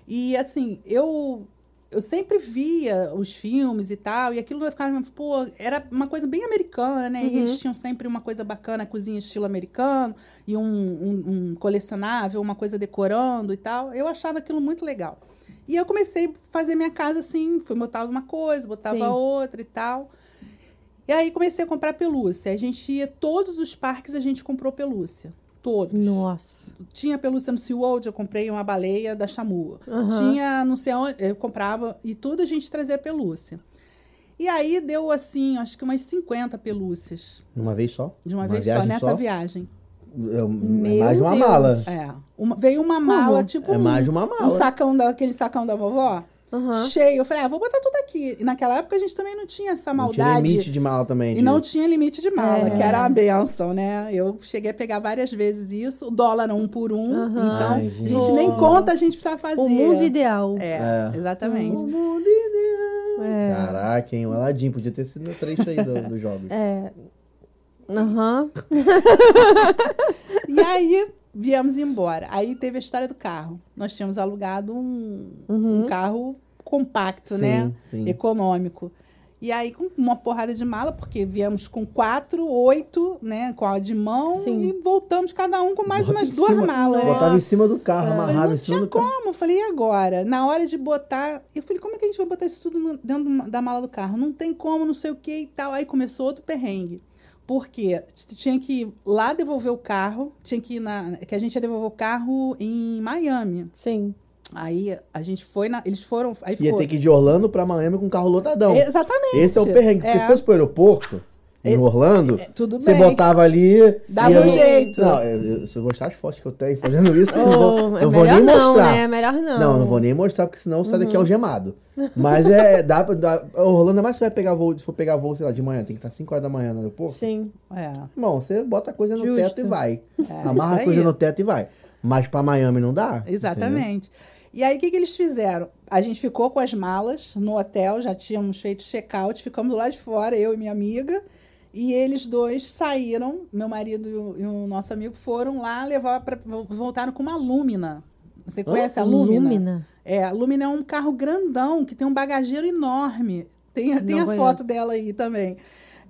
E assim, eu eu sempre via os filmes e tal, e aquilo ficava, pô, era uma coisa bem americana, né? E eles tinham sempre uma coisa bacana, cozinha estilo americano, e um, um, um colecionável, uma coisa decorando e tal. Eu achava aquilo muito legal. E eu comecei a fazer minha casa assim, fui botava uma coisa, botava Sim. outra e tal. E aí comecei a comprar pelúcia. A gente ia, todos os parques a gente comprou pelúcia. Todos. Nossa. Tinha pelúcia no SeaWorld, eu comprei uma baleia da chamua. Aham. Tinha, não sei onde, eu comprava, e tudo a gente trazia pelúcia. E aí deu assim, acho que umas 50 pelúcias Uma vez só? de uma, vez só, nessa só? viagem. É, Meu mais de uma Deus. mala. É. Uma- veio uma mala, tipo É um, mais de uma mala. um sacão daquele sacão da vovó, Aham. cheio. Eu falei, ah, vou botar tudo aqui. E naquela época a gente também não tinha essa Não tinha maldade. limite de mala também. E de- não tinha limite de mala, É. que era a benção, né? Eu cheguei a pegar várias vezes isso, o dólar um por um. Aham. Então, Ai, a gente. gente nem conta, a gente precisa fazer. O mundo ideal. É, É. exatamente. O mundo ideal. É. Caraca, hein? O Aladdin podia ter sido no trecho aí do- dos jogos. É. Aham. E aí viemos embora. Aí teve a história do carro. Nós tínhamos alugado um, um carro compacto, Sim, né? sim. Econômico. E aí, com uma porrada de mala, porque viemos com quatro, oito, né? Com a de mão, Sim. e voltamos cada um com mais Bota umas duas cima- malas. né? Botava em cima do carro, falei, amarrava não em cima tinha do carro. como. Eu falei, e agora? Na hora de botar. Eu falei, como é que a gente vai botar isso tudo dentro da mala do carro? Não tem como, não sei o que e tal. Aí começou outro perrengue. Porque tinha que ir lá devolver o carro, tinha que ir na. Que a gente ia devolver o carro em Miami. Sim. Aí a gente foi na. Eles foram. Aí Ia ter que ir de Orlando pra Miami com o carro lotadão. Exatamente. Esse é o perrengue. Porque É. se fosse pro aeroporto, em É, Orlando, é, tudo você bem. botava ali. Dava um jeito. Não, eu- eu- se eu mostrar as fotos que eu tenho fazendo isso, eu Oh, não, é não vou melhor nem não, mostrar. né? Melhor não. Não, não vou nem mostrar, porque senão sai Uhum. daqui algemado. Mas é, dá pra. Dá, Orlando, é mais que você vai pegar voo, se for pegar voo, sei lá, de manhã, tem que estar 5 horas da manhã no aeroporto. Sim. É. Irmão, você bota a coisa no Justo. teto e vai. É, Amarra a coisa no teto e vai. Mas pra Miami não dá. entendeu? Exatamente. E aí, o que, que eles fizeram? A gente ficou com as malas no hotel, já tínhamos feito check-out, ficamos lá de fora, eu e minha amiga. E eles dois saíram, meu marido e o, nosso amigo foram lá levar para voltaram com uma Lumina. Você conhece a Lumina? Lumina. É, a Lumina é um carro grandão que tem um bagageiro enorme. Tem, tem a Não foto conheço. dela aí também.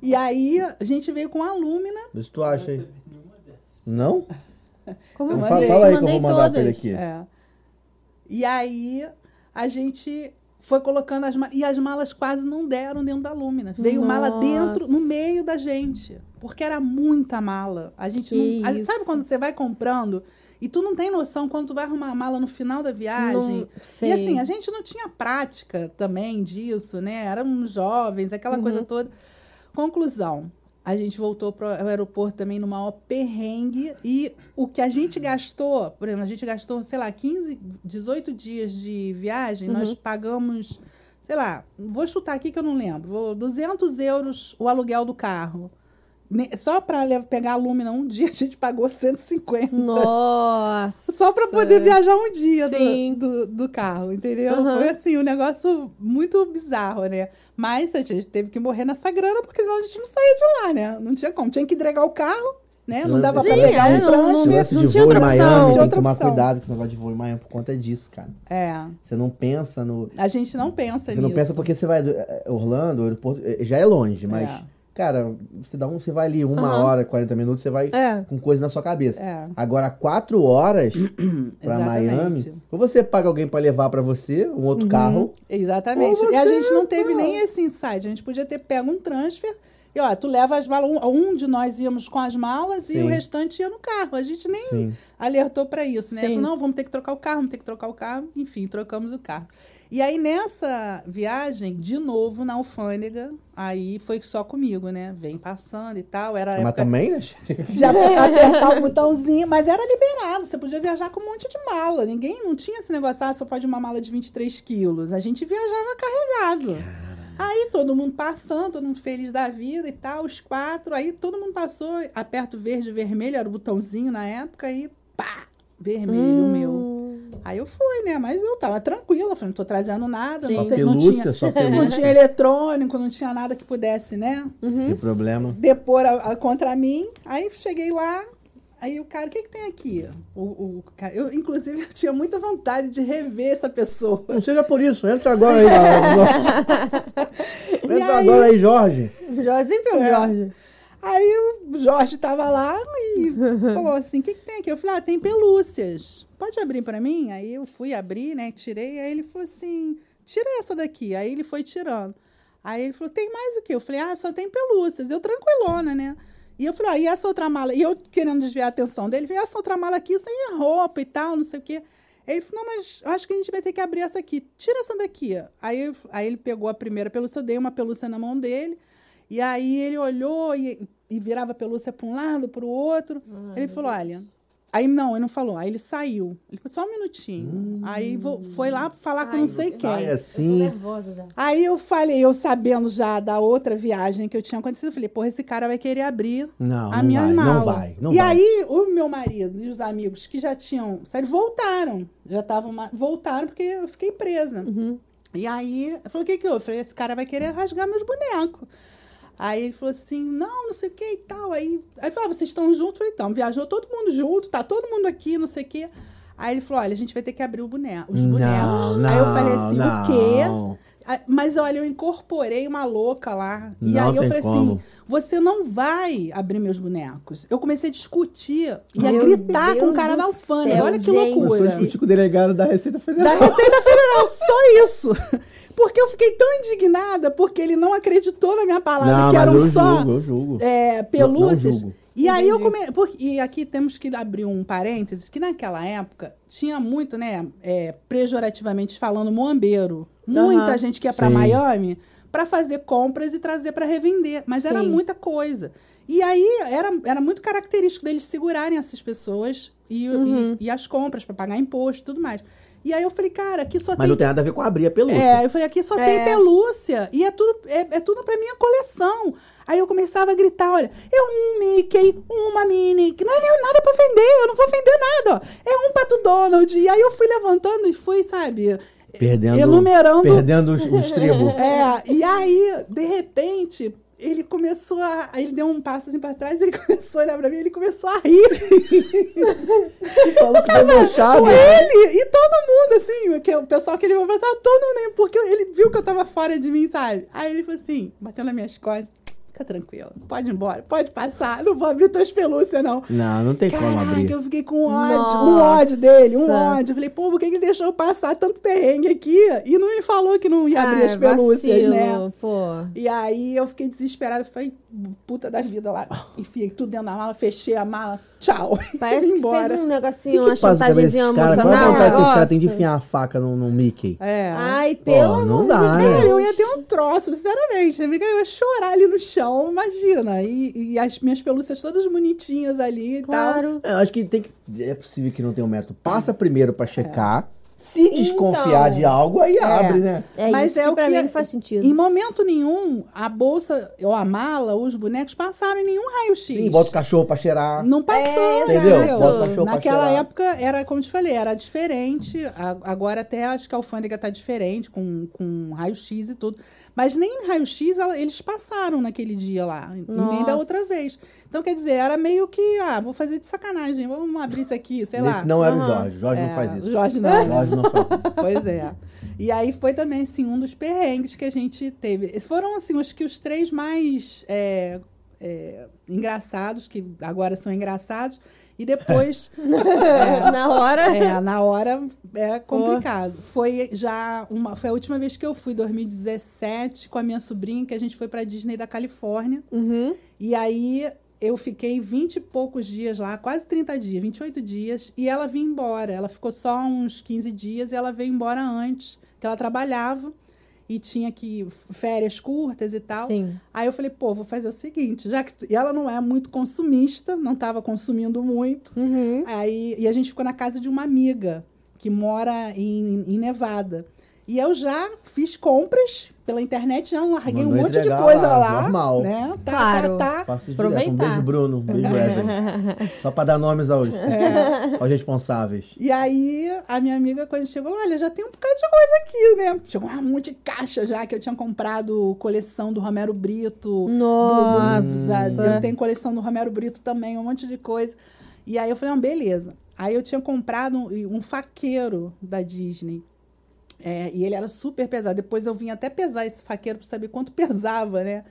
E aí a gente veio com a Lumina. Se tu acha aí. Não? Como Eu assim? Fala, mandei, fala aí que eu mandei vou mandar pra ele todas. aqui. É. E aí a gente foi colocando as malas. E as malas quase não deram dentro da Lúmina. Veio mala Nossa. dentro, no meio da gente. Porque era muita mala. A gente Que não. a- sabe quando você vai comprando e tu não tem noção quando tu vai arrumar a mala no final da viagem? Não. E assim, a gente não tinha prática também disso, né? Éramos jovens, aquela Uhum. coisa toda. Conclusão. A gente voltou para o aeroporto também no maior perrengue. E o que a gente gastou, por exemplo, a gente gastou, sei lá, 15, 18 dias de viagem, Uhum. nós pagamos, sei lá, vou chutar aqui que eu não lembro, vou- 200 euros o aluguel do carro. Só para pegar a Lúmina um dia, a gente pagou 150. Nossa. Só para poder viajar um dia do- do, do carro, entendeu? Aham. Foi assim, um negócio muito bizarro, né? Mas a gente teve que morrer nessa grana, porque senão a gente não saía de lá, né? Não tinha como. Tinha que entregar o carro, né? Não dava pra pegar é, um não- transfer. Não de tinha outra opção. Miami, Tinha tem que outra tomar opção. cuidado com esse negócio de voo em Miami por conta disso, cara. É. Você não pensa no. A gente não pensa Você não nisso. pensa porque você vai. é, Orlando, o aeroporto, é, já é longe, mas. É. Cara, você dá um, você vai ali uma Aham. hora, 40 minutos, você vai É. com coisa na sua cabeça. É. Agora, quatro horas pra Exatamente. Miami, ou você paga alguém pra levar pra você, um outro carro. Exatamente. Ou E a você, gente não teve pô. nem esse insight. A gente podia ter pego um transfer e, ó, tu leva as malas. Um, de nós íamos com as malas e Sim. o restante ia no carro. A gente nem Sim. alertou pra isso, né? Falou, não, vamos ter que trocar o carro, vamos ter que trocar o carro. Enfim, trocamos o carro. E aí, nessa viagem, de novo, na alfândega, aí foi só comigo, né? Vem passando e tal. Era a Mas época também, né? de ap- apertar o botãozinho, mas era liberado. Você podia viajar com um monte de mala. Ninguém não tinha esse negócio, ah, só pode uma mala de 23 quilos. A gente viajava carregado. Aí todo mundo passando, todo mundo feliz da vida e tal, os quatro. Aí todo mundo passou, aperta o verde e vermelho, era o botãozinho na época, e pá, vermelho o meu. Aí eu fui, né? Mas eu tava tranquila, falei, não tô trazendo nada, Sim. não, Só tem- não pelúcia, tinha, só não pelúcia. tinha eletrônico, não tinha nada que pudesse, né? Tem problema. depor a, a- contra mim. Aí cheguei lá, aí o cara, o que, que tem aqui? O, o cara, eu, inclusive, eu tinha muita vontade de rever essa pessoa. Não seja por isso, entra agora aí. Entra aí? agora aí, Jorge. Jorge, sempre é o É. Jorge. Aí o Jorge tava lá e falou assim: o que, que tem aqui? Eu falei: ah, tem pelúcias. Pode abrir pra mim? Aí eu fui abrir, né? Tirei. Aí ele falou assim: tira essa daqui. Aí ele foi tirando. Aí ele falou: tem mais o quê? Eu falei: ah, só tem pelúcias. Eu tranquilona, né? E eu falei: ah, e essa outra mala? E eu querendo desviar a atenção dele, falei: essa outra mala aqui sem roupa e tal, não sei o quê. Ele falou: não, mas acho que a gente vai ter que abrir essa aqui. Tira essa daqui. Aí, aí ele pegou a primeira pelúcia, eu dei uma pelúcia na mão dele. E aí ele olhou e, e virava a pelúcia para um lado, para o outro. ele falou: olha. Aí não, ele não falou. Aí ele saiu. Ele falou, só um minutinho. Aí vo- foi lá falar com Ai, não sei quem. Sai Eu tô assim. nervosa já. Aí eu falei, eu sabendo já da outra viagem que eu tinha acontecido, eu falei, porra, esse cara vai querer abrir Não, a não minha vai, mala. não vai, não e vai. aí, o meu marido e os amigos que já tinham saído, voltaram. Já estavam, voltaram porque eu fiquei presa. E aí, eu falei, o que que eu? Eu falei, esse cara vai querer rasgar meus bonecos. Aí ele falou assim, não, não sei o que e tal. Aí, aí eu falei, ah, vocês estão juntos? Eu falei, então, viajou todo mundo junto, tá todo mundo aqui, não sei o quê. Aí ele falou, olha, a gente vai ter que abrir o boneco, os bonecos. Não, não, aí eu falei assim, não. o quê? Ah, Mas olha, eu incorporei uma louca lá. e Não aí eu falei como. assim: você não vai abrir meus bonecos. Eu comecei a discutir, ia Meu gritar com o Deus cara da alfândega. Olha que gente. Eu loucura. discutir com o delegado da Receita Da Federal. Receita Federal, só isso. Porque eu fiquei tão indignada, porque ele não acreditou na minha palavra, Não, que mas eram eu só julgo, eu julgo. é, pelúcias. Não- não julgo. e aí eu come... porque- E aqui temos que abrir um parênteses, que naquela época tinha muito, né, é, pejorativamente falando, moambeiro. Muita Aham. gente que ia para. Miami para fazer compras e trazer para revender. Mas era Sim. muita coisa. E aí era, era muito característico deles segurarem essas pessoas e, Uhum. e, e as compras para pagar imposto e tudo mais. E aí eu falei, cara, aqui só Mas tem não tem nada a ver com abrir a pelúcia. é, eu falei, aqui só É. tem pelúcia. E é tudo, é, é tudo pra minha coleção. Aí eu começava a gritar, olha, é um Mickey, uma Minnie, que não é nem nada pra vender, eu não vou vender nada, ó. É um Pato Donald. E aí eu fui levantando e fui, sabe, Perdendo, enumerando. perdendo os, os tribos. É, e aí, de repente, ele começou a. aí Ele deu um passo assim pra trás, ele começou a olhar pra mim, ele começou a rir. Falou que manchar, Com né? ele e todo mundo, assim, que o pessoal que ele vai botar, todo mundo, porque ele viu que eu tava fora de mim, sabe? Aí ele falou assim, bateu nas minhas costas, fica tranquilo, pode ir embora, pode passar, não vou abrir tuas pelúcias, não. Não, não tem como Caraca, abrir. eu fiquei com ódio, um ódio dele, um Nossa. ódio. Eu falei, pô, por que ele deixou passar tanto perrengue aqui? E não me falou que não ia abrir Ah, as pelúcias, vacilo, né? Pô. E aí eu fiquei desesperada, falei, puta da vida lá. Enfiei tudo dentro da mala, fechei a mala, tchau. Parece que embora. fez um negocinho, uma chantagemzinha caras? Qual é a emocional. vontade têm de enfiar a faca no, no Mickey? É. Ai, pelo não amor dá, de né? Deus. Eu ia ter um troço, sinceramente. Eu ia chorar ali no chão, imagina. E, e as minhas pelúcias todas bonitinhas ali e tal. Claro. É, Eu acho que tem que. É possível que não tenha um método. Passa primeiro pra checar. Se desconfiar Então. de algo, aí abre, né? É Mas isso é que o pra que mim é- não faz sentido. Em momento nenhum, a bolsa ou a mala ou os bonecos passaram em nenhum raio-x. Sim, bota o cachorro pra cheirar. Não passou, É, Entendeu? Bota o cachorro pra Naquela cheirar. época, era como eu te falei, era diferente. Agora até acho que a alfândega tá diferente, com, com raio-x e tudo. Mas nem em raio-x eles passaram naquele dia lá. E nem da Nossa. outra vez. Então, quer dizer, era meio que, ah, vou fazer de sacanagem, vamos abrir isso aqui, sei lá. Esse não era o Aham. Jorge. Jorge É, não faz isso. Jorge não. Jorge não faz isso. Pois é. E aí foi também, assim, um dos perrengues que a gente teve. Esses foram, assim, os que os três mais é, é, engraçados, que agora são engraçados. E depois, Na hora. é, na hora, é complicado. Foi já uma... Foi a última vez que eu fui, 2017, com a minha sobrinha, que a gente foi pra Disney da Califórnia. Uhum. E aí eu fiquei 20 e poucos dias lá, quase 30 dias, 28 dias, e ela vinha embora. Ela ficou só uns 15 dias e ela veio embora antes, que ela trabalhava e tinha que férias curtas e tal. Sim. Aí eu falei, pô, vou fazer o seguinte, já que e ela não é muito consumista, não estava consumindo muito. Uhum. Aí, e a gente ficou na casa de uma amiga que mora em, em Nevada. E eu já fiz compras pela internet, já larguei Mandou um monte de coisa lá, lá. normal. Né? Tá, Claro. tá, tá. Faço isso direto. Um Aproveitar. beijo, Bruno. Um beijo, Evelyn. Só pra dar nomes aos, É. aos responsáveis. E aí, a minha amiga, quando chegou, olha, já tem um bocado de coisa aqui, né? Chegou um monte de caixa já, que eu tinha comprado coleção do Romero Brito. Nossa. do- da- eu tenho coleção do Romero Brito também, um monte de coisa. E aí eu falei, não, beleza. Aí eu tinha comprado um, um faqueiro da Disney. É, e ele era super pesado. Depois eu vim até pesar esse faqueiro para saber quanto pesava, né?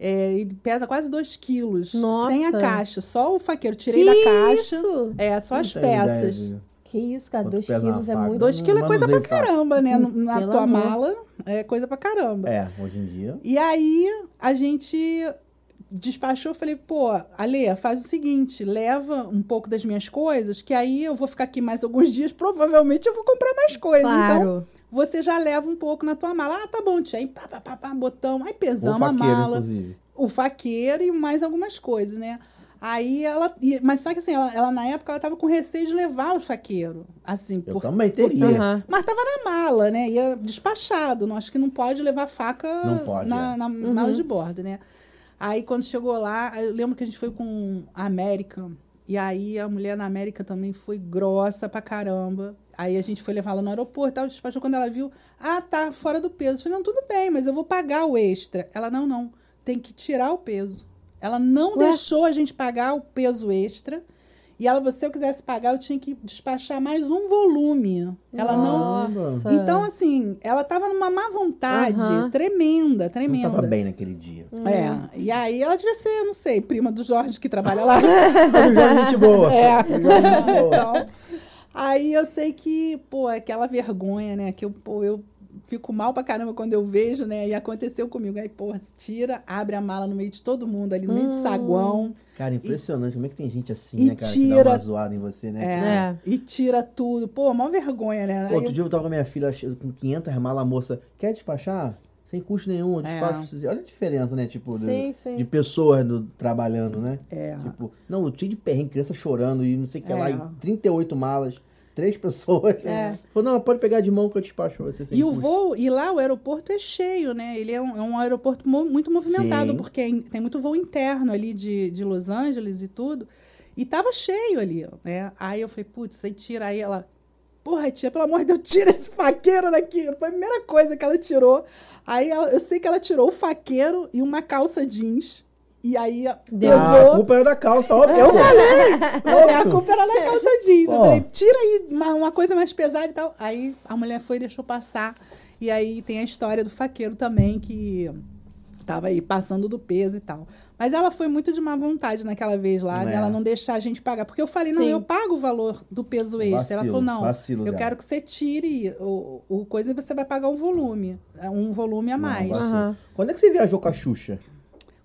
É, ele pesa quase 2 quilos. Nossa. Sem a caixa. Só o faqueiro. Tirei Que da caixa. isso? É, só as peças. ideia Que isso, cara? quanto Dois pesa uma quilos é muito. 2 Não quilos é coisa pra faca. caramba, né? Na Pelo tua amor. mala é coisa pra caramba. É, hoje em dia. E aí a gente despachou, falei, pô, Ale, faz o seguinte, leva um pouco das minhas coisas, que aí eu vou ficar aqui mais alguns dias, provavelmente eu vou comprar mais coisas. Então, Claro. Você já leva um pouco na tua mala. Ah, tá bom, tia. Aí pá, pá, pá, pá, botão, aí pesamos a mala inclusive. o faqueiro e mais algumas coisas, né? Aí ela. Mas só que assim, ela, ela, na época ela tava com receio de levar o faqueiro. Assim, Eu por- também por teria. ser- Aham. Mas tava na mala, né? Ia despachado. Não, acho que não pode levar faca Não pode, na, é. na mala de bordo, né? Aí quando chegou lá, eu lembro que a gente foi com a América. E aí a mulher na América também foi grossa pra caramba. Aí a gente foi levar ela no aeroporto e tal, despachou quando ela viu, ah, tá fora do peso. Eu falei, não, tudo bem, mas eu vou pagar o extra. Ela, não, não, tem que tirar o peso. Ela não Ué? deixou a gente pagar o peso extra E ela, se eu quisesse pagar, eu tinha que despachar mais um volume. Ela não. Nossa. Então, assim, ela tava numa má vontade Aham. tremenda, Não tremenda. tava bem naquele dia. É. E aí ela devia ser, não sei, prima do Jorge que trabalha lá. Jorge é gente boa. É. É gente boa. Então, aí eu sei que, pô, aquela vergonha, né? Que eu, pô, eu fico mal pra caramba quando eu vejo, né? E aconteceu comigo. Aí, porra, tira, abre a mala no meio de todo mundo, ali no meio do saguão. Cara, impressionante. Como é que tem gente assim, E né, cara? Que dá tira- uma zoada em você, né? É, É. E tira tudo. Pô, mó vergonha, né? Pô, outro eu- dia eu tava com a minha filha com 500 malas, a moça, quer despachar? Sem custo nenhum, eu É. despacho. Olha a diferença, né? Tipo, de, Sim, sim. de pessoas do- trabalhando, né? É. Tipo, não, eu tinha de perrengue, criança chorando e não sei o que lá, É. e 38 malas, três pessoas. É. Falou, não, pode pegar de mão que eu despacho pra você E o custo. voo, e lá o aeroporto é cheio, né? Ele é um, é um aeroporto mo- muito movimentado, Sim. porque é tem muito voo interno ali de, de Los Angeles e tudo. E tava cheio ali, né? Aí eu falei, putz, aí tira aí ela. Porra, tia, pelo amor de Deus, tira esse faqueiro daqui. Foi a primeira coisa que ela tirou. Aí ela- eu sei que ela tirou o faqueiro e uma calça jeans. E aí Deu. Ah, a pesou. culpa era da calça, óbvio. Eu. É, a culpa era na calça jeans. Eu falei, tira aí uma, uma coisa mais pesada e tal. Aí a mulher foi e deixou passar. E aí tem a história do faqueiro também, que tava aí passando do peso e tal. Mas ela foi muito de má vontade naquela vez lá, É. dela não deixar a gente pagar. Porque eu falei, não, Sim. eu pago o valor do peso extra. ela Vacilo, falou, não, vacilo eu dela. quero que você tire o, o coisa e você vai pagar um volume. é, Um volume a Não, mais. vacilo. Aham. Quando é que você viajou com a Xuxa?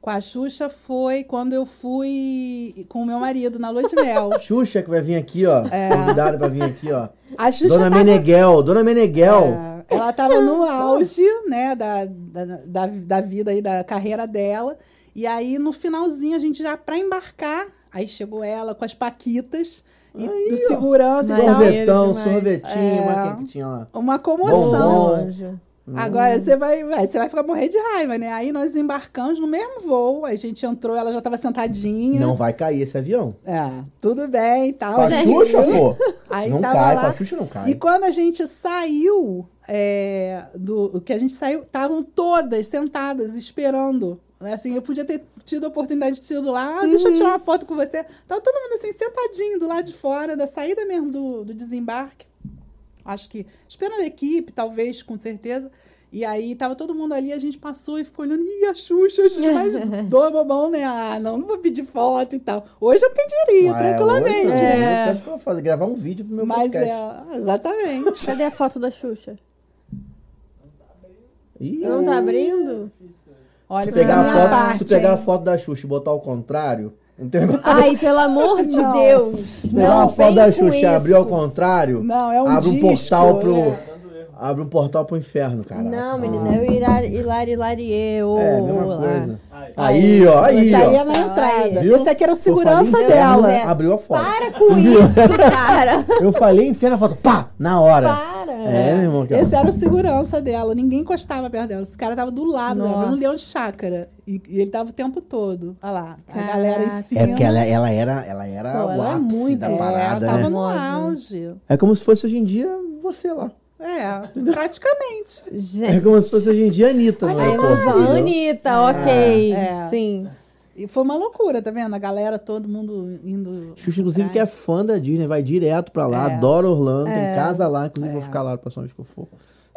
Com a Xuxa foi quando eu fui com o meu marido na lua de mel. Xuxa que vai vir aqui, ó. Convidada pra vir aqui, ó. A Xuxa Dona tava- Meneghel, Dona Meneghel. É, ela estava no auge, né, da, da, da, da vida aí, da carreira dela. E aí, no finalzinho, a gente já para embarcar, aí chegou ela com as paquitas e do segurança e tal. Maneiro Sorvetão, sorvetinho, É. quem que tinha lá? Uma comoção. Bombom. Agora você vai, vai, você vai ficar morrer de raiva, né? Aí nós embarcamos no mesmo voo, a gente entrou, ela já estava sentadinha. Não vai cair esse avião. É, tudo bem e tal. Gente. Pô. Aí não tava cai, lá. não cai. E quando a gente saiu, é, do que a gente saiu, estavam todas sentadas esperando. Assim, eu podia ter tido a oportunidade de ter ido lá, ah, deixa eu tirar uma foto com você. Tava todo mundo assim, sentadinho do lado de fora, da saída mesmo do, do desembarque. Acho que esperando a equipe, talvez, com certeza. E aí tava todo mundo ali, a gente passou e ficou olhando, ih, a Xuxa, a Xuxa, mas doa bobão, né? Ah, não, não vou pedir foto e tal. Hoje eu pediria, Ah, é, tranquilamente. hoje, né? Eu acho que eu vou fazer, gravar um vídeo pro meu Mas podcast. é, exatamente. Cadê a foto da Xuxa? Ih, Não tá abrindo? Olha, se pegar, a foto, parte, se pegar a foto da Xuxa e botar ao contrário, não negócio. Ai, pelo amor de Não. Deus. pegar Não, a foto da Xuxa isso. abrir ao contrário, Não, é um abre um disco, portal pro. é. Abre um portal pro inferno, cara. Não, menina, eu hilari, hilari, hilarieu. É, mesma lá. coisa. Aí, ó, aí, Esse aí é ó. na entrada. Viu? Esse aqui era o segurança falei dela. inferno, É. Abriu a foto. Para com isso, cara. Eu falei inferno a foto. Pá! Na hora. Para. É, meu irmão. cara. Esse era o segurança dela. Ninguém encostava perto dela. Esse cara tava do lado dela, Nossa. no leão de chácara. E, e ele tava o tempo todo. Olha lá. A Caraca. galera em cima. É porque ela, ela era, ela era Pô, o ela é ápice muito- da É, parada, tava né? no auge. É como se fosse hoje em dia você lá. É, praticamente. É Gente. como se fosse hoje em dia a Anitta no A aeroporto. ilusão. entendeu? Anitta, ok. É. Sim. E foi uma loucura, tá vendo? A galera, todo mundo indo. Xuxa, inclusive, que é fã da Disney, vai direto pra lá, É. adora Orlando, É. tem casa lá, inclusive É. vou ficar lá a próxima vez que eu for.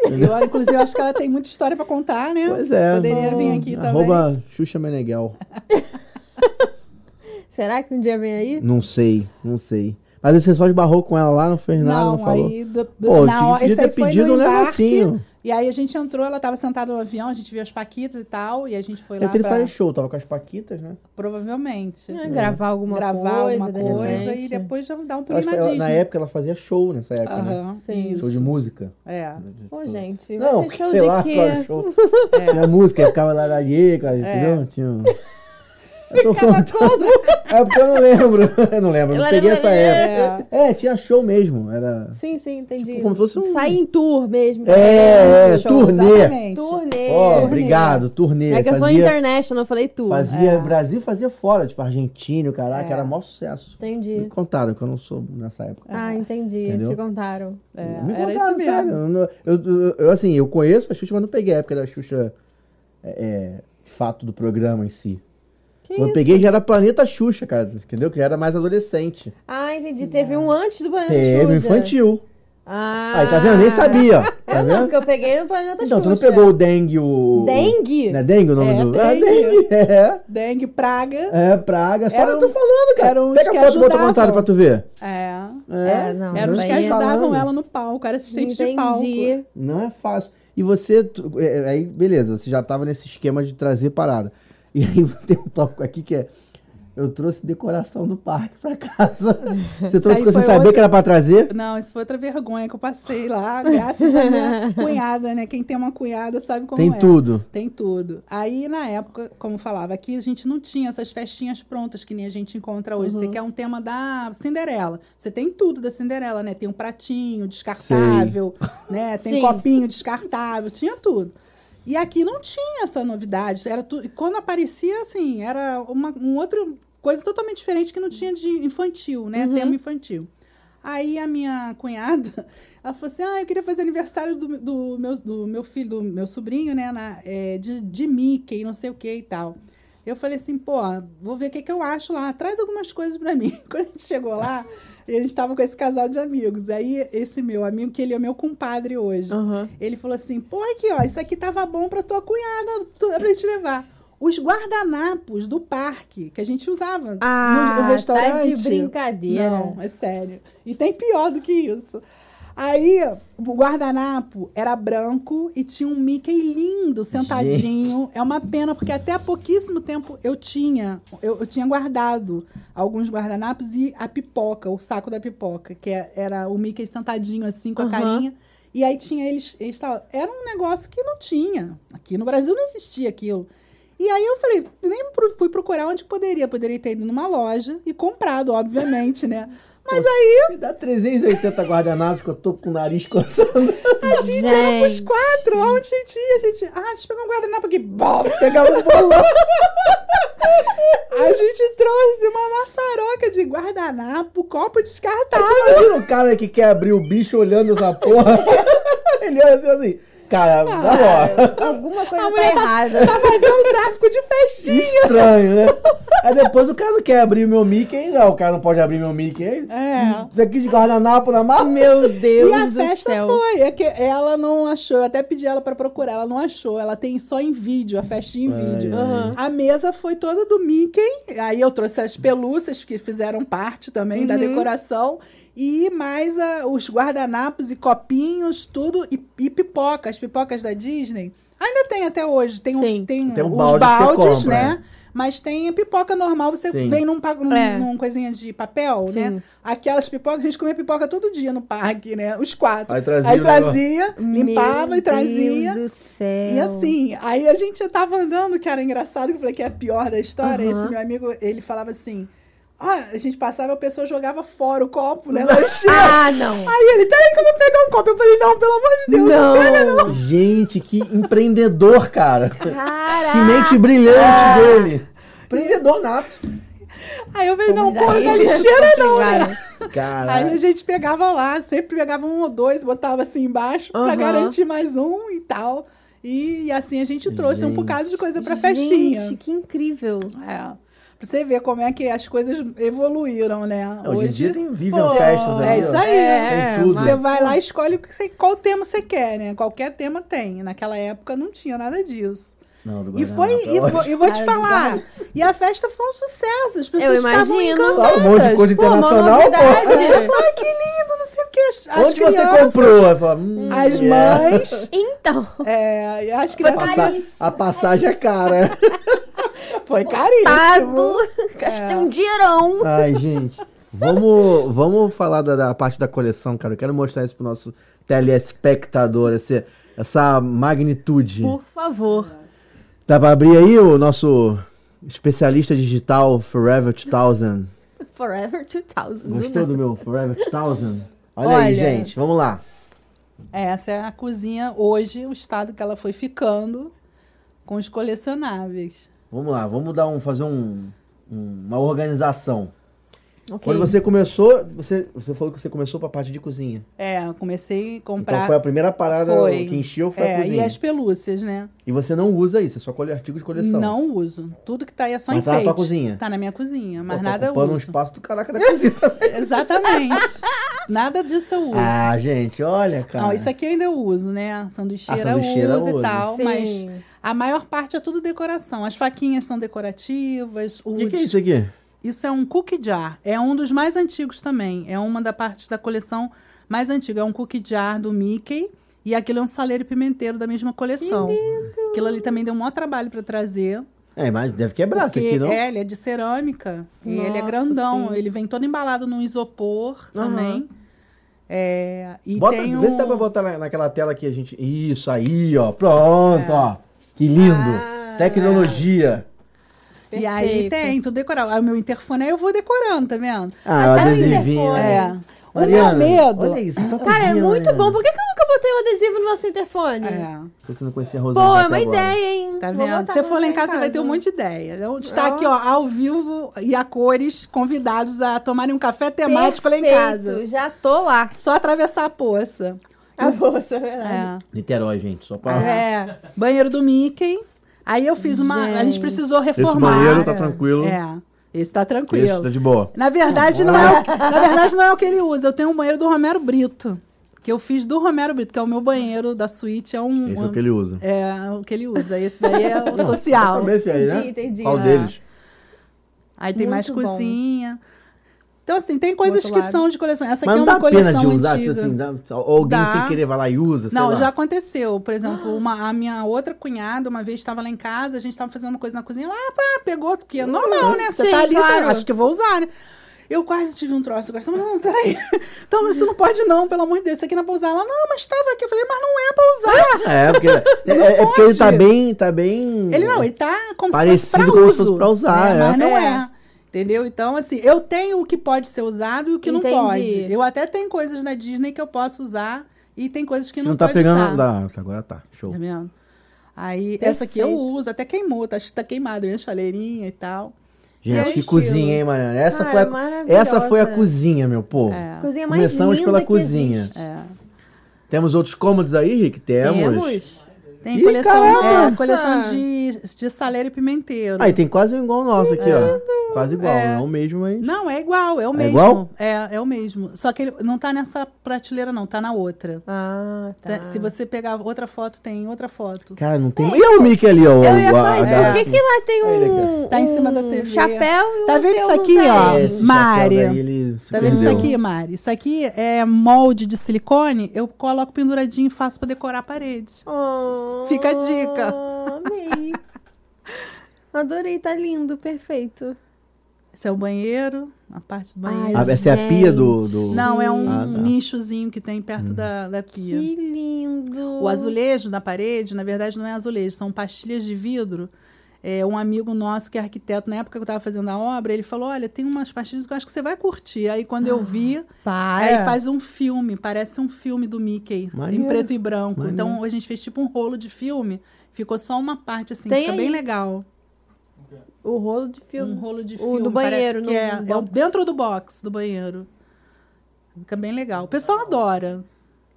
Eu, inclusive, acho que ela tem muita história pra contar, né? Pois é. Poderia não, vir aqui também. Arroba Xuxa Meneghel. Será que um dia vem aí? Não sei, não sei. Mas você só esbarrou com ela lá, não fez nada, não, Não, falou? aí. Do, Pô, na tinha- esse aí foi pedido no um embarque, negocinho. E aí a gente entrou, ela tava sentada no avião, a gente viu as paquitas e tal, e a gente foi lá. Eu teria pra- fazer show, tava com as paquitas, né? Provavelmente. Ah, gravar alguma gravar coisa, alguma de coisa e depois já dar um pulinho na na época ela fazia show nessa época, né? Aham, Sim. isso. Show de música. É. Pô, gente. Não, vai ser show sei de lá, quê? qual era o show. Tinha música, ficava lá na Yeca, entendeu? Tinha... Eu tô falando- como? É porque eu não lembro. Eu não lembro, eu não peguei essa época. É, tinha show mesmo. Era. Sim, sim, entendi. Tipo, como se fosse um- Sair em tour mesmo. É, é, Show. turnê. Exatamente. Turnê. Ó, obrigado, turnê. É que eu sou fazia, international, eu falei tour. fazia É. Brasil fazia fora, tipo Argentina, caraca, É. era maior sucesso. Me Entendi. contaram que eu não sou nessa época. Ah, entendi. Entendeu? Te contaram. É, Me era contaram, isso mesmo. sério. Eu, não- eu, eu- eu, assim, eu conheço a Xuxa, mas não peguei a época da Xuxa, é, é, fato do programa em si. Quando eu peguei já era Planeta Xuxa, cara, entendeu? Que já era mais adolescente. Ah, entendi. Teve um antes do Planeta Teve Xuxa. infantil. Ah. Aí, tá vendo? Nem sabia. Tá eu não, vendo? porque eu peguei no Planeta Então, tu Xuxa. não pegou o dengue, o... Dengue? Não é dengue o nome É, do... É, dengue. dengue, é. Dengue, praga. É, praga. Só eu tô falando, cara. eram Pega que a foto outro ajudavam. contrário pra tu ver. É. É, não. Eram os que aí- ajudavam ela no palco, era assistente de palco. Entendi. Não é fácil. E você, tu- é, aí, beleza, você já tava nesse esquema de trazer parada. E aí tem um tópico aqui que é, eu trouxe decoração do parque pra casa. Você trouxe coisa sem saber outra- que era pra trazer? Não, isso foi outra vergonha que eu passei lá, graças à minha cunhada, né? Quem tem uma cunhada sabe como Tem é. tudo. Tem tudo. Aí, na época, como falava, aqui a gente não tinha essas festinhas prontas que nem a gente encontra hoje. Uhum. Você quer um tema da Cinderela. Você tem tudo da Cinderela, né? Tem um pratinho descartável, né? Tem Sim. copinho descartável, tinha tudo. E aqui não tinha essa novidade. Era tu... Quando aparecia, assim, era uma um outro coisa totalmente diferente que não tinha de infantil, né? Tema infantil. Aí a minha cunhada, ela falou assim: Ah, eu queria fazer aniversário do, do, meu, do meu filho, do meu sobrinho, né? na- é, de, de Mickey, não sei o que e tal. Eu falei assim, pô, vou ver o que, que eu acho lá. Traz algumas coisas pra mim. Quando a gente chegou lá, a gente tava com esse casal de amigos. Aí, esse meu amigo, que ele é meu compadre hoje, Aham. ele falou assim: pô, aqui, ó, isso aqui tava bom pra tua cunhada, pra gente levar. Os guardanapos do parque que a gente usava Ah, no, no restaurante. tá de brincadeira. Não, é sério. E tem pior do que isso. Aí, o guardanapo era branco e tinha um Mickey lindo sentadinho. É uma pena, porque até há pouquíssimo tempo eu tinha, eu, eu tinha guardado alguns guardanapos e a pipoca, o saco da pipoca, que é- era o Mickey sentadinho assim, com a carinha. E aí tinha eles, eles tavam- Era um negócio que não tinha. Aqui no Brasil não existia aquilo. E aí eu falei, nem fui procurar onde poderia. Poderia ter ido numa loja e comprado, obviamente, né? Mas aí Me dá 380 guardanapos que eu tô com o nariz coçando. a gente Gente. quatro. Aonde a gente ia? A gente, ah, deixa eu pegar um guardanapo aqui. Bom, pegava um bolão. a gente trouxe uma maçaroca de guardanapo, copo descartável. Imagina o cara que quer abrir o bicho olhando essa porra. Ele olha assim, assim. Cara, na moral. Alguma coisa A tá mulher errada. Tá fazendo tráfico de festinha. Estranho, né? Aí depois o cara não quer abrir meu Mickey. Não, o cara não pode abrir meu Mickey. É. Isso aqui de guardanapo na mão. Meu Deus E a do festa céu. foi. É que ela não achou. Eu até pedi ela pra procurar. Ela não achou. Ela tem só em vídeo, a festinha em Ai, vídeo. ai. A mesa foi toda do Mickey. Aí eu trouxe as pelúcias que fizeram parte também da Uhum. decoração. E mais a- os guardanapos e copinhos, tudo. E, e pipoca. As pipocas da Disney. Ainda tem até hoje. Tem, Sim. uns, tem, Tem um os balde você baldes, compra, né? Mas tem pipoca normal, você Sim. vem num, pa- num, É. num coisinha de papel, Sim. né? Aquelas pipocas, a gente comia pipoca todo dia no parque, né? Os quatro. Aí trazia Aí negócio. trazia, limpava Meu e trazia. Deus do céu. E assim, aí a gente tava andando, que era engraçado, que eu falei que é a pior da história. Aham. Esse meu amigo, ele falava assim: ah, a gente passava, a pessoa jogava fora o copo, né? Na lixeira. Ah, não. Aí ele, peraí que eu vou pegar um copo. Eu falei, não, pelo amor de Deus, não, Não. pega não. Gente, que empreendedor, cara. Caraca. Que mente brilhante dele. Empreendedor nato. Aí eu falei, não, porra, na lixeira não, né? Cara, Aí a gente pegava lá, sempre pegava um ou dois, botava assim embaixo pra Aham. garantir mais um e tal. E, e assim a gente trouxe um Gente. bocado de coisa pra festinha. Gente, que incrível. É. Pra você ver como é que as coisas evoluíram, né? Hoje, em dia tem Vivian pô, Festas aí. É isso aí. É, Tem tudo. Você vai lá e escolhe qual tema você quer, né? Qualquer tema tem. Naquela época não tinha nada disso. Não, do E foi, é e, vou, e vou te falar, e a festa foi um sucesso. As pessoas Eu estavam encantadas. Claro, um monte de coisa Pô, uma internacional, novidade. pô. Eu falei, que lindo, não sei o que. As, as Onde você crianças, comprou? Aí fala, hum, As yeah. mães, Então, é, as A crianças... passa- A passagem é cara. Foi caríssimo. Gastei um dinheirão. Ai, gente. Vamos, vamos falar da, da parte da coleção, cara. Eu quero mostrar isso pro nosso telespectador, esse, essa magnitude. Por favor. Dá pra abrir aí o nosso especialista digital Forever 2000? Forever 2000. Gostou do meu Forever 2000? Olha, aí, Olha. gente. Vamos lá. Essa é a cozinha hoje, o estado que ela foi ficando com os colecionáveis. Vamos lá. Vamos dar um, fazer um, um- uma organização. Ok. Quando você começou, você, você falou que você começou pra parte de cozinha. É, eu comecei a comprar. Então foi a primeira parada Foi. que encheu foi a é, cozinha. E as pelúcias, né? E você não usa isso, é só colhe artigo de coleção. Não uso. Tudo que tá aí é só Mas tá na enfeite. tua cozinha? Tá na minha cozinha, mas Pô, tá nada eu ocupando um uso. espaço do caraca da cozinha também. Exatamente. nada disso eu uso. Ah, gente, olha, cara. Não, isso aqui ainda eu uso, né? Sanduicheira, A sanduicheira eu uso usa. e tal, Sim. mas a maior parte é tudo decoração. As faquinhas são decorativas. O que, que é isso aqui? Isso é um cookie jar. É um dos mais antigos também. É uma da parte da coleção mais antiga. É um cookie jar do Mickey. E aquilo é um saleiro pimenteiro da mesma coleção. Aquilo ali também deu um maior trabalho para trazer. É, mas deve quebrar isso aqui, não? é, ele é de cerâmica. e ele é Nossa, grandão. sim. Ele vem todo embalado num isopor Aham. também. É, e Bota, tem Vê se dá um- pra botar na- naquela tela que a gente. Isso aí, ó. Pronto, ó. Que lindo. Ah, Tecnologia. E aí Perfeito. tem, tudo decorado. Aí o meu interfone aí eu vou decorando, tá vendo? Ah, o Até o adesivinho. interfone. né? É. O Mariana, meu medo. Olha isso, tá Cara, é muito Mariana. bom. Por que, que eu nunca botei um adesivo no nosso interfone? É. Você não conhecia a Rosana Pô, é uma agora. ideia, hein? Tá vendo? Se você for lá em pra casa, vai ter um monte de ideia. Então, Está aqui, ó, ao vivo e a cores, convidados a tomarem um café temático lá em Perfeito, casa. Já tô lá. Só atravessar a poça. A bolsa, é verdade. É. Niterói, gente. Só pra. É. Banheiro do Mickey. Aí eu fiz uma. A gente Gente. precisou Esse reformar. banheiro tá tranquilo. É. Esse tá Esse tranquilo. tá de boa. Na verdade, não é, o- na verdade, não é o que ele usa. Eu tenho um banheiro do Romero Brito. Que eu fiz do Romero Brito, que é o meu banheiro da suíte. É um. Esse é o que ele usa. É o que ele usa. Esse daí é o social. Cabeça aí, né? Entendi, entendi. Qual É. deles? Aí tem mais Muito bom. cozinha. Então, assim, tem coisas que lado. são de coleção. Essa Mas aqui é uma dá pena coleção de usar, antiga. tipo assim, dá, ou alguém Dá. sem querer vai lá e usa, sei Não, lá. já aconteceu. Por exemplo, uma, a minha outra cunhada, uma vez estava lá em casa, a gente estava fazendo uma coisa na cozinha, lá, pá, pegou, porque é normal, né? Você Sim, tá ali, você claro. acha que eu vou usar, né? Eu quase tive um troço. Eu falei, não, peraí. Então, isso não pode não, pelo amor de Deus. Isso aqui não é pra usar. Ela, não, mas estava aqui. Eu falei, mas não é pra usar. É, porque, é, é porque ele tá bem, tá bem... Ele não, ele tá como Parecido se fosse pra como se uso. fosse pra usar, né? é. Mas não É. é. Entendeu? Então, assim, eu tenho o que pode ser usado e o que Entendi. não pode. Eu até tenho coisas da Disney que eu posso usar e tem coisas que não, Não tá pode pegando... usar. Dá, agora tá, show. Tá vendo? Aí, essa aqui eu Perfeito. uso, até queimou, tá, acho que tá queimado, minha chaleirinha e tal. Gente, é que estilo. cozinha, hein, Mariana? Essa, Cara, foi a, maravilhosa. essa foi a cozinha, meu povo. É. Cozinha mais Começamos linda pela que cozinha. É. Temos outros cômodos aí, Rick? Temos. Temos. Tem Ih, coleção, caramba! é, coleção de, de saleiro e pimenteiro. Aí tem quase igual o nosso aqui, ó. Quase igual, É. não é o mesmo, mas... Não, é igual, é o É mesmo. igual? É, é o mesmo. Só que ele não tá nessa prateleira, não, tá na outra. Ah, tá. Se você pegar outra foto, tem outra foto. Cara, não tem... E é o Mickey ali, ó. Eu o- ia falar isso. Por que, que lá tem um, Tá em cima da TV. chapéu e Tá vendo isso aqui, ó? É, esse Mari. daí, Tá vendo isso aqui, Mari? Isso aqui é molde de silicone, eu coloco penduradinho e faço pra decorar a parede. Oh, Fica a dica. Amei. Adorei, tá lindo, perfeito. Esse é o banheiro, a parte do Ai, banheiro. Ah, essa é a pia do... do... Não, é um Ah, tá. nichozinho que tem perto da, da pia. Que lindo. O azulejo na parede, na verdade, não é azulejo, são pastilhas de vidro. É, um amigo nosso que é arquiteto, na época que eu estava fazendo a obra, ele falou: Olha, tem umas pastilhas que eu acho que você vai curtir. Aí quando eu vi, Para. aí faz um filme, parece um filme do Mickey, Maneiro. em preto e branco. Maneiro. Então a gente fez tipo um rolo de filme, ficou só uma parte assim, Tem fica aí? bem legal. O rolo de filme. Um rolo de O filme. do banheiro, que no é, é dentro do box do banheiro. Fica bem legal. O pessoal adora.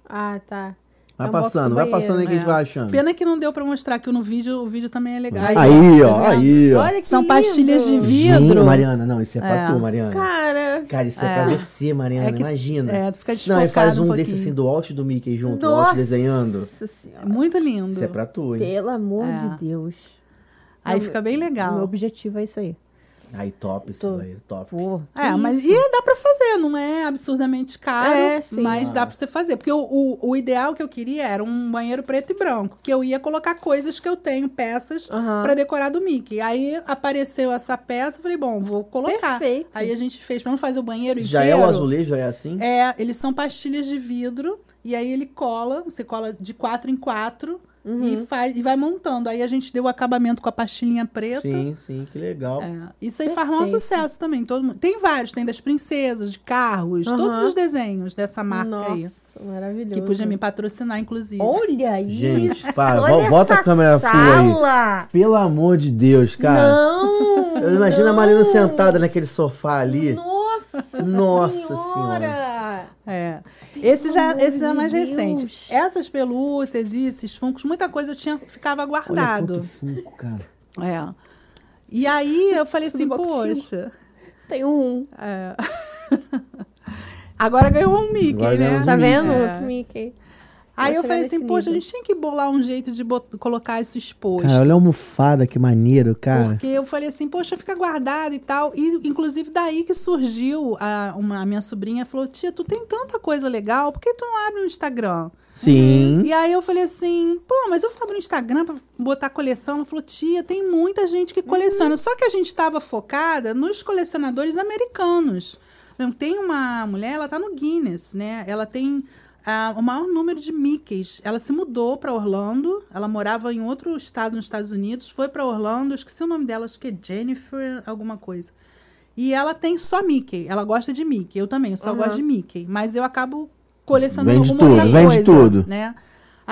Ah, tá. Vai É passando, do vai banheiro, passando aí que a gente É. vai achando. Pena que não deu pra mostrar que no vídeo, o vídeo também é legal. Aí, ó, Tá aí, ó. Olha que São lindo. pastilhas de Gente, vidro. Mariana, não, isso é pra É. tu, Mariana. Cara, Cara, isso é, É. pra você, Mariana, É que- imagina. É, tu fica não, e faz um, um desse assim do Walt e do Mickey junto, o nossa Walt desenhando. senhora. É muito lindo. Isso é pra tu, hein? Pelo amor É. de Deus. Aí Não, fica bem Meu legal. objetivo é isso aí. Aí, top esse Tô- banheiro, top. Pô, É, que mas isso? e dá pra fazer, não é absurdamente caro, É, sim. mas Ah. dá pra você fazer. Porque o, o, o ideal que eu queria era um banheiro preto e branco, que eu ia colocar coisas que eu tenho, peças, Aham. pra decorar do Mickey. Aí apareceu essa peça, eu falei, bom, vou colocar. Perfeito. Aí a gente fez, pra não fazer o banheiro Já inteiro. é o azulejo, já é assim? É, eles são pastilhas de vidro e aí ele cola, você cola de quatro em quatro Uhum. e faz e vai montando. Aí a gente deu o acabamento com a pastilhinha preta. Sim, sim, que legal. É, isso aí faz maior Perfeito. sucesso também. Todo mundo. Tem vários, tem das princesas, de carros, Aham. todos os desenhos dessa marca aí. Nossa, maravilhoso. Que podia me patrocinar, inclusive. Olha isso. Gente, para, olha bota a essa câmera full aí. sala. Pelo amor de Deus, cara. Não. Eu imagino a Marina sentada naquele sofá ali. Nossa Nossa senhora. Senhora! É. Esse já, esse já é mais Deus. recente. Essas pelúcias e esses funcos, muita coisa eu tinha, ficava Olha guardado. quanto funko, cara. É. E aí eu falei Tudo assim, poxa. Tem um. é. Agora ganhou um Mickey, Agora né? ganhamos Tá um vendo? É. Outro Mickey. Aí eu falei assim, poxa, a gente tinha que bolar um jeito de colocar isso exposto. Cara, olha a almofada, que maneiro, cara. Porque eu falei assim, poxa, fica guardado e tal. E, inclusive, daí que surgiu a, uma, a minha sobrinha falou, tia, tu tem tanta coisa legal, por que tu não abre o Instagram? Sim. E aí eu falei assim, pô, mas eu abrir no Instagram pra botar coleção. Ela falou, tia, tem muita gente que coleciona. Só que a gente estava focada nos colecionadores americanos. Então, Tem uma mulher, ela tá no Guinness, né? Ela tem ah, o maior número de Mickeys. Ela se mudou para Orlando. Ela morava em outro estado nos Estados Unidos. Foi para Orlando. Esqueci o nome dela, acho que é Jennifer alguma coisa. E ela tem só Mickey. Ela gosta de Mickey. Eu também, eu só Uhum. gosto de Mickey. Mas eu acabo colecionando Vende alguma outra tudo, vende coisa, tudo. né?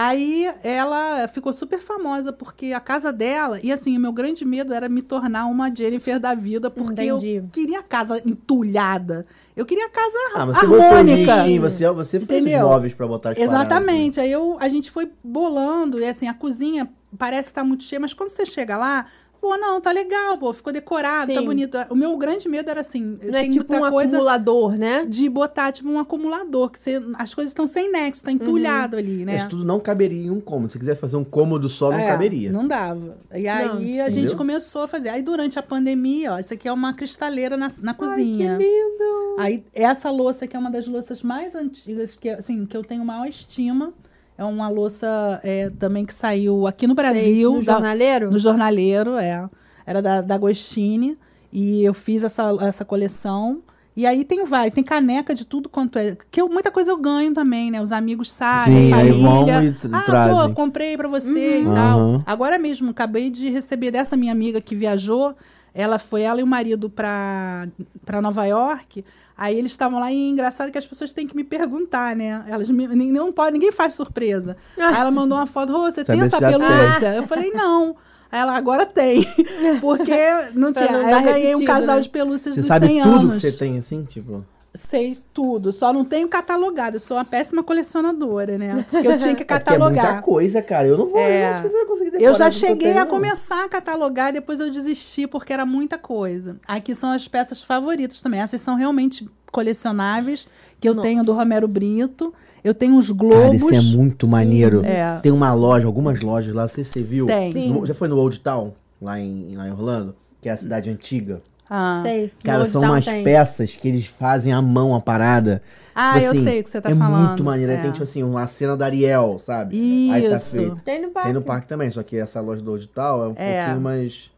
Aí ela ficou super famosa porque a casa dela, e assim, o meu grande medo era me tornar uma Jennifer da vida, porque Entendi. eu queria a casa entulhada. Eu queria a casa Ah, mas harmônica. você, você fez os Entendeu? móveis pra botar as paradas, né? Exatamente. Aí eu, a gente foi bolando, e assim, a cozinha parece estar muito cheia, mas quando você chega lá, pô, não, tá legal, pô, ficou decorado, tá Sim. bonito. O meu grande medo era assim, Não é tem tipo muita um coisa acumulador, né? de botar tipo um acumulador, que você, as coisas estão sem nexo, tá entulhado ali, né? Isso tudo não caberia em um cômodo. Se quiser fazer um cômodo só, não É, caberia. Não dava. E aí a gente entendeu? começou a fazer. Aí durante a pandemia, ó, isso aqui é uma cristaleira na, na cozinha. Ai, que lindo! Aí essa louça aqui é uma das louças mais antigas que, assim, que eu tenho maior estima. É uma louça é, também que saiu aqui no Brasil. no da- jornaleiro? no jornaleiro, é. Era da, da Agostini. E eu fiz essa, essa coleção. E aí tem vai, tem caneca de tudo quanto é. Que eu- muita coisa eu ganho também, né? Os amigos sabem, Sim, aí família. vão e ah, trazem. pô, comprei pra você Uhum. e tal. Aham. Agora mesmo, acabei de receber dessa minha amiga que viajou. Ela foi, ela e o marido pra, pra Nova York. Aí eles estavam lá e engraçado que as pessoas têm que me perguntar, né? Elas me- não pode, ninguém faz surpresa. Ah. Aí ela mandou uma foto, Rô, você tem Saber essa tem. pelúcia? Eu falei, não. Aí ela agora tem. Porque não tinha. não Aí eu ganhei um casal né? de pelúcias Você dos sabe 100 tudo anos. que você tem, assim, tipo... Sei tudo. Só não tenho catalogado. Eu sou uma péssima colecionadora, né? Porque eu tinha que É porque é muita catalogar. coisa, cara. Eu não vou, É. eu não sei se eu vou conseguir decorar Eu já cheguei a não. começar a catalogar, depois eu desisti porque era muita coisa. Aqui são as peças favoritas também. Essas são realmente colecionáveis, que eu Nossa. tenho do Romero Brito. Eu tenho os Cara, globos. esse é muito maneiro. É. Tem uma loja, algumas lojas lá, você, você viu? Tem. No- já foi no Old Town, lá em, lá em Orlando? Que é a cidade antiga. Ah. Sei. Cara, são umas tem. peças que eles fazem à mão a parada. Ah, Tipo eu assim, sei o que você tá é falando. muito maneiro. Aí É. tem, tipo assim, uma cena da Ariel, sabe? Aí tá Isso. feito. Tem no parque. Tem no parque também, só que essa loja do Town é um É. pouquinho mais...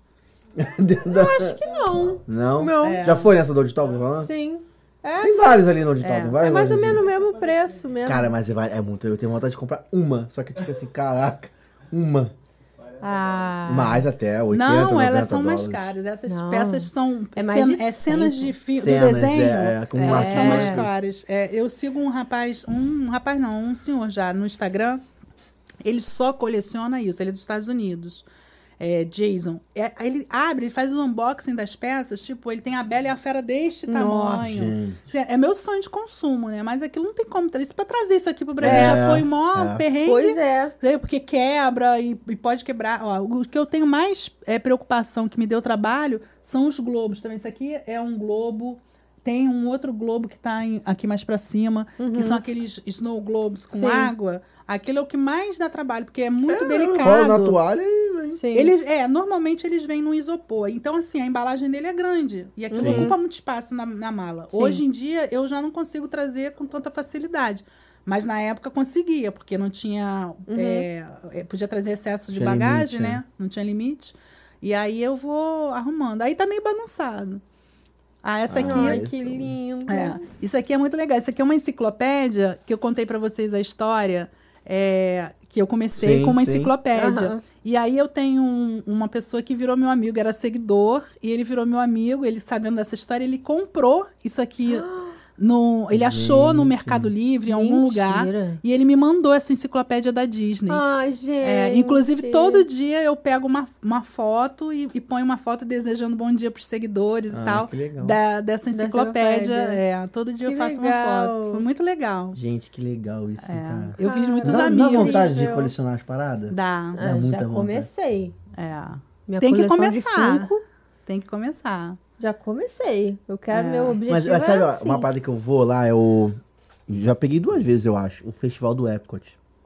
Eu Acho que não. Não? Não. É. Já foi nessa do eu tô falando? Sim. É, Tem vários ali no Town, É. tem várias é mais ou menos o mesmo preço mesmo. Cara, mas é, é muito. Eu tenho vontade de comprar uma. Só que, tipo assim, caraca, uma. Ah. Mais até, 80, Não, 90 elas são mais dólares. caras. Essas Não. peças são É mais de é cenas 100. de fi- do Cenas, desenho. é, é, acumulação, são mais caras. É, eu sigo um rapaz, um rapaz não, um senhor já no Instagram. Ele só coleciona isso. Ele é dos Estados Unidos. É, Jason. É, ele abre, ele faz o unboxing das peças. Tipo, ele tem a Bela e a Fera deste Nossa. tamanho. É, é meu sonho de consumo, né? Mas aquilo não tem como trazer. Isso pra trazer isso aqui pro Brasil É, já foi mó é. perrengue. Pois é. Né, Porque quebra e, e pode quebrar. Ó, o que eu tenho mais é, preocupação que me deu trabalho são os globos também. Isso aqui é um globo. Tem um outro globo que está aqui mais para cima, que são aqueles snow globes com Uhum. Sim. água. Aquilo é o que mais dá trabalho, porque é muito Rola delicado. na toalha e vem. Sim. Eles, é, normalmente eles vêm no isopor. Então, assim, a embalagem dele é grande. E aquilo Sim. ocupa muito espaço na, na mala. Sim. Hoje em dia, eu já não consigo trazer com tanta facilidade. Mas na época conseguia, porque não tinha. é, é, podia trazer excesso de Tinha bagagem, limite, né? Não tinha limite. E aí eu vou arrumando. Aí tá meio bagunçado. Ah, essa aqui. Ai, Isso. que lindo. É, isso aqui é muito legal. Isso aqui é uma enciclopédia que eu contei para vocês a história. É, que eu comecei Sim, com uma sim. enciclopédia. Aham. E aí eu tenho um- uma pessoa que virou meu amigo, era seguidor, e ele virou meu amigo, ele sabendo dessa história, ele comprou isso aqui No, ele achou no. Mercado Livre, em algum lugar. Mentira. E ele me mandou essa enciclopédia da Disney. Ai, gente. É, inclusive, todo dia eu pego uma, uma foto e, e ponho uma foto desejando bom dia pros seguidores Ah, e tal. que legal. da- dessa enciclopédia. É, todo dia Que eu faço legal. uma foto. Foi muito legal. Gente, que legal isso, É, cara. eu fiz muitos Dá, dá amigos. vontade de colecionar as paradas? Dá. Ah, muita já vontade. comecei. É. Minha Tem que começar. Tem que começar. Já comecei. Eu quero, É. meu objetivo Mas, mas sabe, é ó, assim. uma parada que eu vou lá é o. Já peguei duas vezes, eu acho. O Festival do Epcot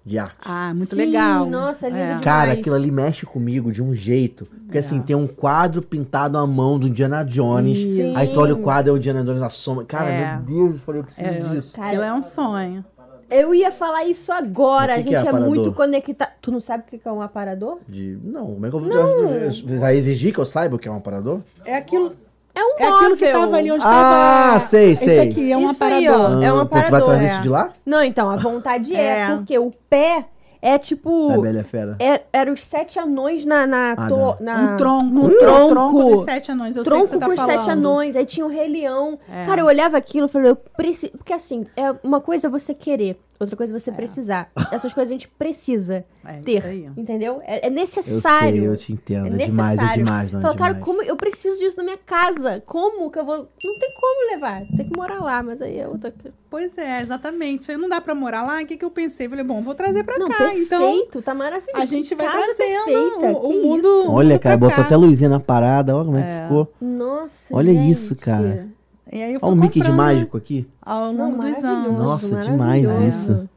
de arte. Ah, muito Sim, legal. nossa, é lindo demais. Cara, aquilo ali mexe comigo de um jeito. Porque assim, tem um quadro pintado à mão do Indiana Jones. Sim. Aí tu olha o quadro, é o Indiana Jones na sombra. Cara, É. meu Deus, eu falei, eu preciso É, disso. Cara, Aquilo é um sonho. Eu ia falar isso agora. A que gente é é, muito conectado. Tu não sabe o que que é um aparador? De... Não, como é que eu vou. Vai exigir que eu saiba o que é um aparador? É aquilo, É um é aquilo que tava ali onde Ah, tava. sei, Esse sei. aqui é um Isso aí, aparador. ó. É um Ah, pô, Tu vai aparador, trazer é. isso de lá? Não, então, a vontade é, É. porque o pé é tipo. Da Bela a Fera. É, era os sete anões na. na, Ah, to- na- Um tronco. No Um tronco. tronco dos sete anões. Eu sei tronco que você tá com falando. sete anões. Aí tinha o Rei Leão. É. Cara, eu olhava aquilo e falei, eu preciso. Porque assim, é uma coisa é você querer, outra coisa é você precisar. Essas coisas a gente precisa É, ter. aí. Entendeu? É, é Eu necessário. sei, eu te entendo. É É, demais, é necessário. demais, não é Fala, cara, demais. como eu preciso disso na minha casa? Como que eu vou. Não tem como levar. Tem que morar lá, mas aí é outra coisa. Pois é, exatamente. Aí Não dá pra morar lá. O que, que eu pensei? Falei, bom, vou trazer pra Não, cá. perfeito, Então, tá maravilhoso. a gente vai Casa trazendo perfeita, o, o mundo. o Olha, mundo cara, pra botou cá. até luzinha na parada, olha como é que ficou. Nossa, Olha gente. isso, cara. E aí eu fui Olha o Mickey de mágico aqui. Ao Não, longo dos anos. Nossa, demais maravilhoso. isso.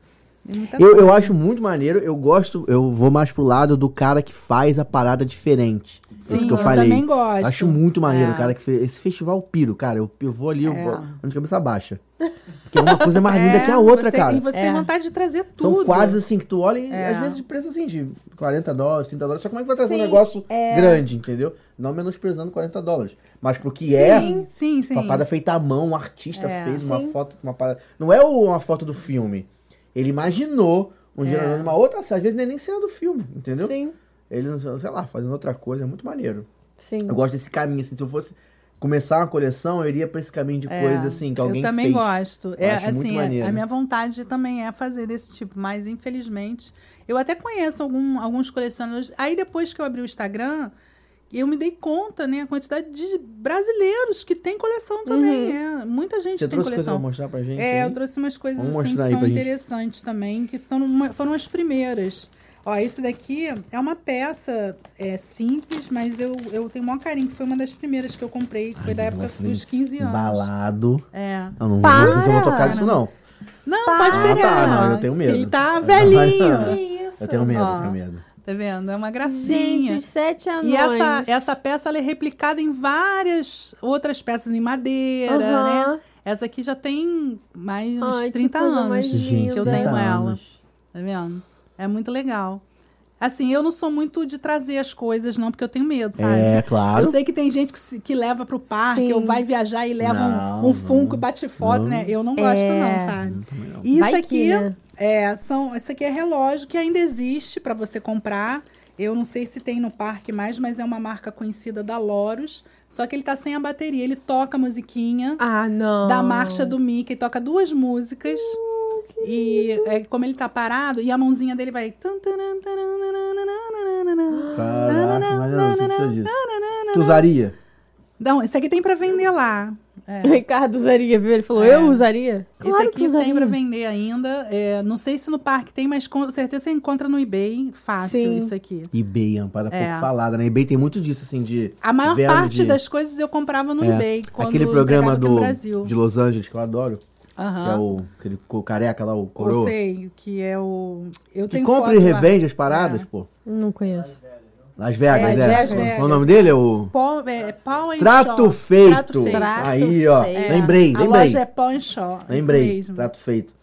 Eu, eu acho muito maneiro, eu gosto, eu vou mais pro lado do cara que faz a parada diferente. Sim, Esse que eu eu falei. também gosto. Acho muito maneiro, É. o cara que fez esse festival piro, cara. Eu, eu vou ali, eu É. vou de cabeça baixa. Porque é uma coisa mais linda É, que a outra, você- cara. E você É. tem vontade de trazer tudo. São quadros assim que tu olha e É. às vezes de preço assim de 40 dólares, 30 dólares. Só como é que vai trazer um Sim, negócio é. grande, entendeu? Não menosprezando 40 dólares. Mas pro que é, Sim, sim, sim. uma parada feita à mão, um artista É. fez uma Sim. foto, uma parada. Não é uma foto do filme. Ele imaginou um É. gerador numa outra, às vezes é nem cena do filme, entendeu? Sim, Ele, sei lá, fazendo outra coisa, é muito maneiro. sim. Eu gosto desse caminho, assim, se eu fosse começar uma coleção, eu iria pra esse caminho de É, coisa, assim, que alguém Eu também fez. gosto. É, acho muito assim, maneiro. a minha vontade também é fazer desse tipo, mas infelizmente eu até conheço algum- alguns colecionadores. Aí depois que eu abri o Instagram, eu me dei conta, né, a quantidade de brasileiros que tem coleção também. É, muita gente Você tem trouxe coisa pra coleção. mostrar pra gente? É, aí? eu trouxe umas coisas Vamos assim que são pra gente. interessantes também, que são uma- foram as primeiras. Ó, esse daqui é uma peça é, simples, mas eu, eu tenho o maior carinho, que foi uma das primeiras que eu comprei, que foi da época dos 15 anos. Embalado. É. Eu não, Para! não sei se eu vou tocar nisso, não. Não, Para. pode Ah, pegar. tá, não, eu tenho medo. Ele tá Eu velhinho. isso? Eu tenho medo, eu tenho medo. Tá vendo? É uma Gente, gracinha. os sete anões. E essa, essa peça ela é replicada em várias outras peças em madeira, Aham. né? Essa aqui já tem mais uns Ai, que 30 coisa anos mais Gente, que eu 30 tenho ela. Tá vendo? É muito legal. Assim, eu não sou muito de trazer as coisas, não, porque eu tenho medo, sabe? É, claro. Eu sei que tem gente que, se- que leva pro parque, Sim. ou vai viajar e leva Não, um, um funko não. e bate foto, Não. né? Eu não gosto, É. não, sabe? E isso Vai que, aqui, né? É, são, isso aqui é relógio que ainda existe para você comprar. Eu não sei se tem no parque mais, mas é uma marca conhecida da Loros. Só que ele tá sem a bateria. Ele toca a musiquinha Ah, não. da marcha do Mickey, toca duas músicas. E é, como ele tá parado, e a mãozinha dele vai. Caraca, mas eu não sei disso. Tu usaria? Não, esse aqui tem para vender lá. É. O Ricardo usaria, viu? Ele falou, É. eu usaria? Claro Esse que aqui usaria. tem para vender ainda. É, não sei se no parque tem, mas com certeza você encontra no eBay fácil Sim. isso aqui. eBay é uma parada É. pouco falada, né? eBay tem muito disso, assim, de. A maior parte de- das coisas eu comprava no É. eBay. Quando Aquele programa do, no Brasil. de Los Angeles que eu adoro, que é o aquele careca lá, o Eu coroa. sei, que é o. Eu Que tenho compra e lá. revende as paradas, É. pô. Não conheço. Las Vegas, É, é. Las Vegas. o nome dele? É o. Pau, é, Pau and Trato Shaw. feito. Trato feito. Aí, ó. feito. Lembrei, A lembrei. loja é Pau and Shaw. Lembrei. mesmo. Trato feito.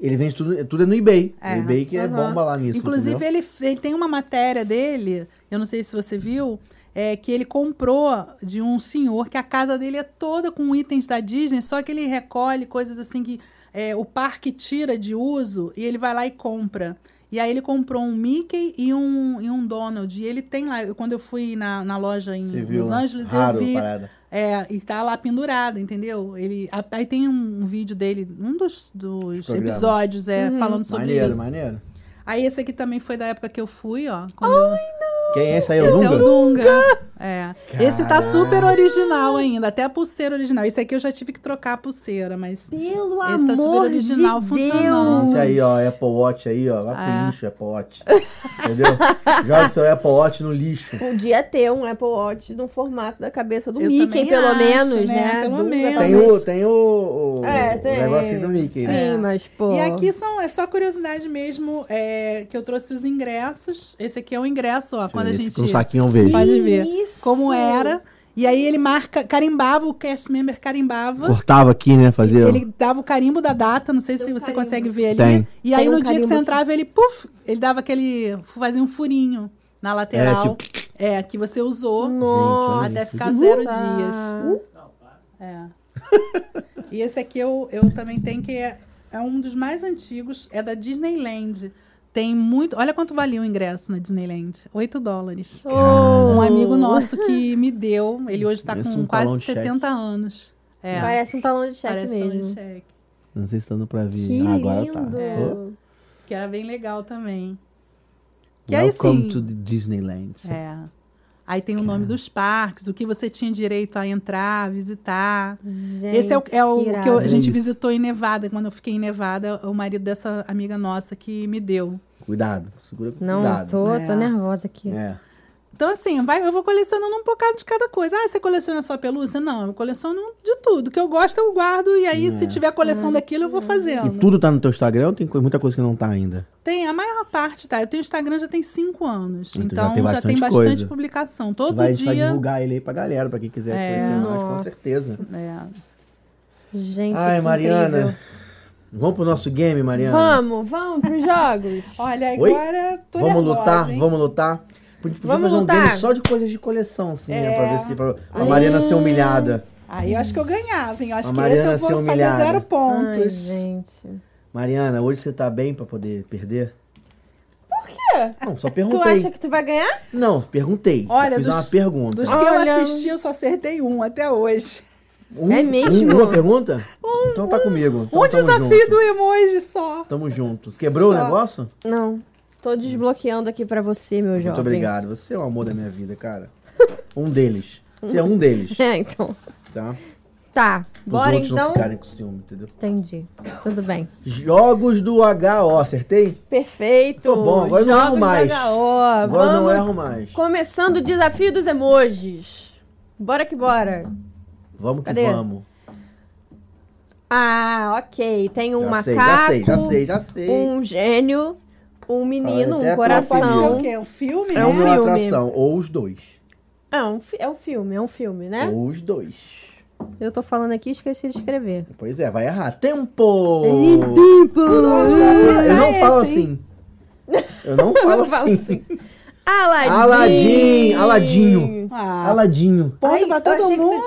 Ele vende tudo, tudo é no eBay. É. O eBay que é Aham. bomba lá nisso. Inclusive, ele, ele tem uma matéria dele, eu não sei se você viu, é, que ele comprou de um senhor que a casa dele é toda com itens da Disney, só que ele recolhe coisas assim que é, o parque tira de uso e ele vai lá e compra. E aí ele comprou um Mickey e um, e um Donald. E ele tem lá, eu- quando eu fui na, na loja em? Los Angeles, Raro eu vi. parada. É, e tá lá pendurado, entendeu? Ele, a- aí tem um vídeo dele, um dos, dos episódios, é, falando sobre maneiro, isso. maneiro. Aí esse aqui também foi da época que eu fui, ó. quando eu- Quem é esse aí? É o esse é o Dunga? É. Esse tá super original ainda, até a pulseira original. Esse aqui eu já tive que trocar a pulseira, mas Pelo Esse tá super original, de funcionando. Deus. Aí, ó, Apple Watch aí, ó. Vai pro É. lixo, Apple Watch. Entendeu? Joga seu Apple Watch no lixo. Podia ter um Apple Watch no formato da cabeça do Eu Mickey, pelo acho, menos, né? né? Pelo menos. Tem o, tem o, o, É, o tem. negocinho do Mickey, né? Sim, mas, pô... E aqui são, é só curiosidade mesmo, é, que eu trouxe os ingressos. Esse aqui é o ingresso, ó, quando a gente Com um saquinho verde. pode ver Isso. Como era. E aí ele marca, carimbava, o cast member carimbava. Cortava aqui, né? Fazia. Ele dava o carimbo da data, não sei se Tem um você carimbo. consegue ver ali. Tem. E aí Tem um no dia que você entrava, ele, puf, ele dava aquele, fazia um furinho na lateral. É, que você usou Nossa. até ficar zero Nossa. dias. É. e esse aqui eu, eu também tenho que é, é um dos mais antigos, é da Disneyland. Tem muito. Olha quanto valia o ingresso na Disneyland. 8 dólares. Oh. Um amigo nosso que me deu. Ele hoje tá Parece com um quase de cheque. 70 anos. É. Parece um talão de cheque Parece talão de mesmo. cheque. Não sei se tá dando pra ver. Que Ah, agora lindo. tá. Oh. Que era bem legal também. Que aí Welcome sim. to the Disneyland. É. Aí tem o nome dos parques, o que você tinha direito a entrar, visitar. Gente, Esse é o, é o que eu- a gente visitou em Nevada. Quando eu fiquei em Nevada, o marido dessa amiga nossa que me deu. Cuidado. Segura com Não, cuidado. tô, tô É. nervosa aqui. É. Então, assim, vai, eu vou colecionando um bocado de cada coisa. Ah, você coleciona só pelúcia? Não, eu coleciono de tudo. O que eu gosto, eu guardo. E aí, se tiver coleção daquilo, eu vou E fazendo. tudo tá no teu Instagram ou tem muita coisa que não tá ainda? Tem, a maior parte, tá? Eu tenho Instagram já tem cinco anos. Então, Então, já tem já tem bastante bastante publicação. Todo vai, a gente vai dia. divulgar ele aí pra galera, pra quem quiser É. conhecer mais, com Nossa. certeza. É. Gente, Ai, Mariana. incrível. Vamos pro nosso game, Mariana? Vamos, vamos pros jogos. Olha, Oi? agora tô Vamos nervosa, lutar? hein? Vamos lutar? Podia podia Vamos fazer lutar. um game só de coisas de coleção, assim, né? Pra É. ver se pra, a Mariana ser humilhada. Aí eu acho que eu ganhava, hein? Eu acho A que Mariana esse eu ser vou fazer humilhada. zero Ai, pontos. gente. Mariana, hoje você tá bem pra poder perder? Por quê? Não, só Tu perguntei. acha que tu vai ganhar? Não, perguntei. Olha, Fiz dos- uma pergunta. Dos que eu Olha. assisti, eu só acertei um até hoje. Um- É mesmo? um- uma pergunta? então tá comigo. Então um desafio junto. do emoji só. Tamo junto. Quebrou Só. o negócio? Não. Tô desbloqueando aqui pra você, meu jovem. Muito obrigado. Você é o amor da minha vida, cara. Um deles. Você é um deles, É, então. tá? Tá. Os Bora outros não então. ficarem com ciúme, entendeu? Entendi. Tudo bem. Jogos do HO, acertei? Perfeito. Tô bom, agora eu não Jogos erro mais. do HO. Agora eu não Vamos erro mais. Começando o desafio dos emojis. Bora que bora. Vamos que Cadê? vamos. Ah, ok. Tem um Já macaco. sei, já sei, já sei, já sei. Um gênio. Um menino, um a Pode ser coração. o quê? Um filme, É né? um Filme ou filme. atração, ou os dois. É um, é um filme, é um filme, né? Ou os dois. Eu tô falando aqui e esqueci de escrever. Pois é, vai errar. Tempo! Tempo! Eu não falo esse, assim. Eu não falo Não falo assim. Aladim! Aladim, Aladinho. Ah, Aladinho. ponto Ai, pra todo mundo.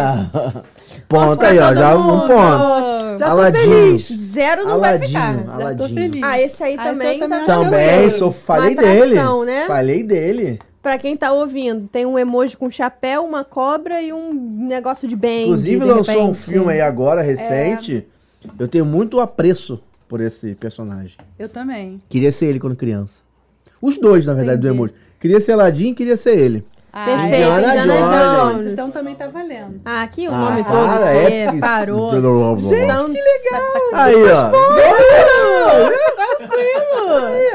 Ah, ponto aí, ó. Já um ponto. Já tô Aladinho. feliz. Zero não vai Aladinho. ficar. Já tô Aladinho. feliz. Ah, esse aí Ah, esse também, eu também tá Também, sou, falei Uma atração, dele. né? Falei dele. Pra quem tá ouvindo, tem um emoji com chapéu, uma cobra e um negócio de bem. Inclusive, de lançou um repente. filme aí agora, recente. Eu tenho muito apreço por esse personagem. Eu também. Queria ser ele quando criança. Os dois, na verdade, do Entendi. emoji. Queria ser Aladdin e queria ser ele. Ah, Perfeito, Indiana Indiana, Jones. Jones. Então também tá valendo. Ah, aqui o Ah, nome para, todo é que parou. Gente, que legal! Aí, ó.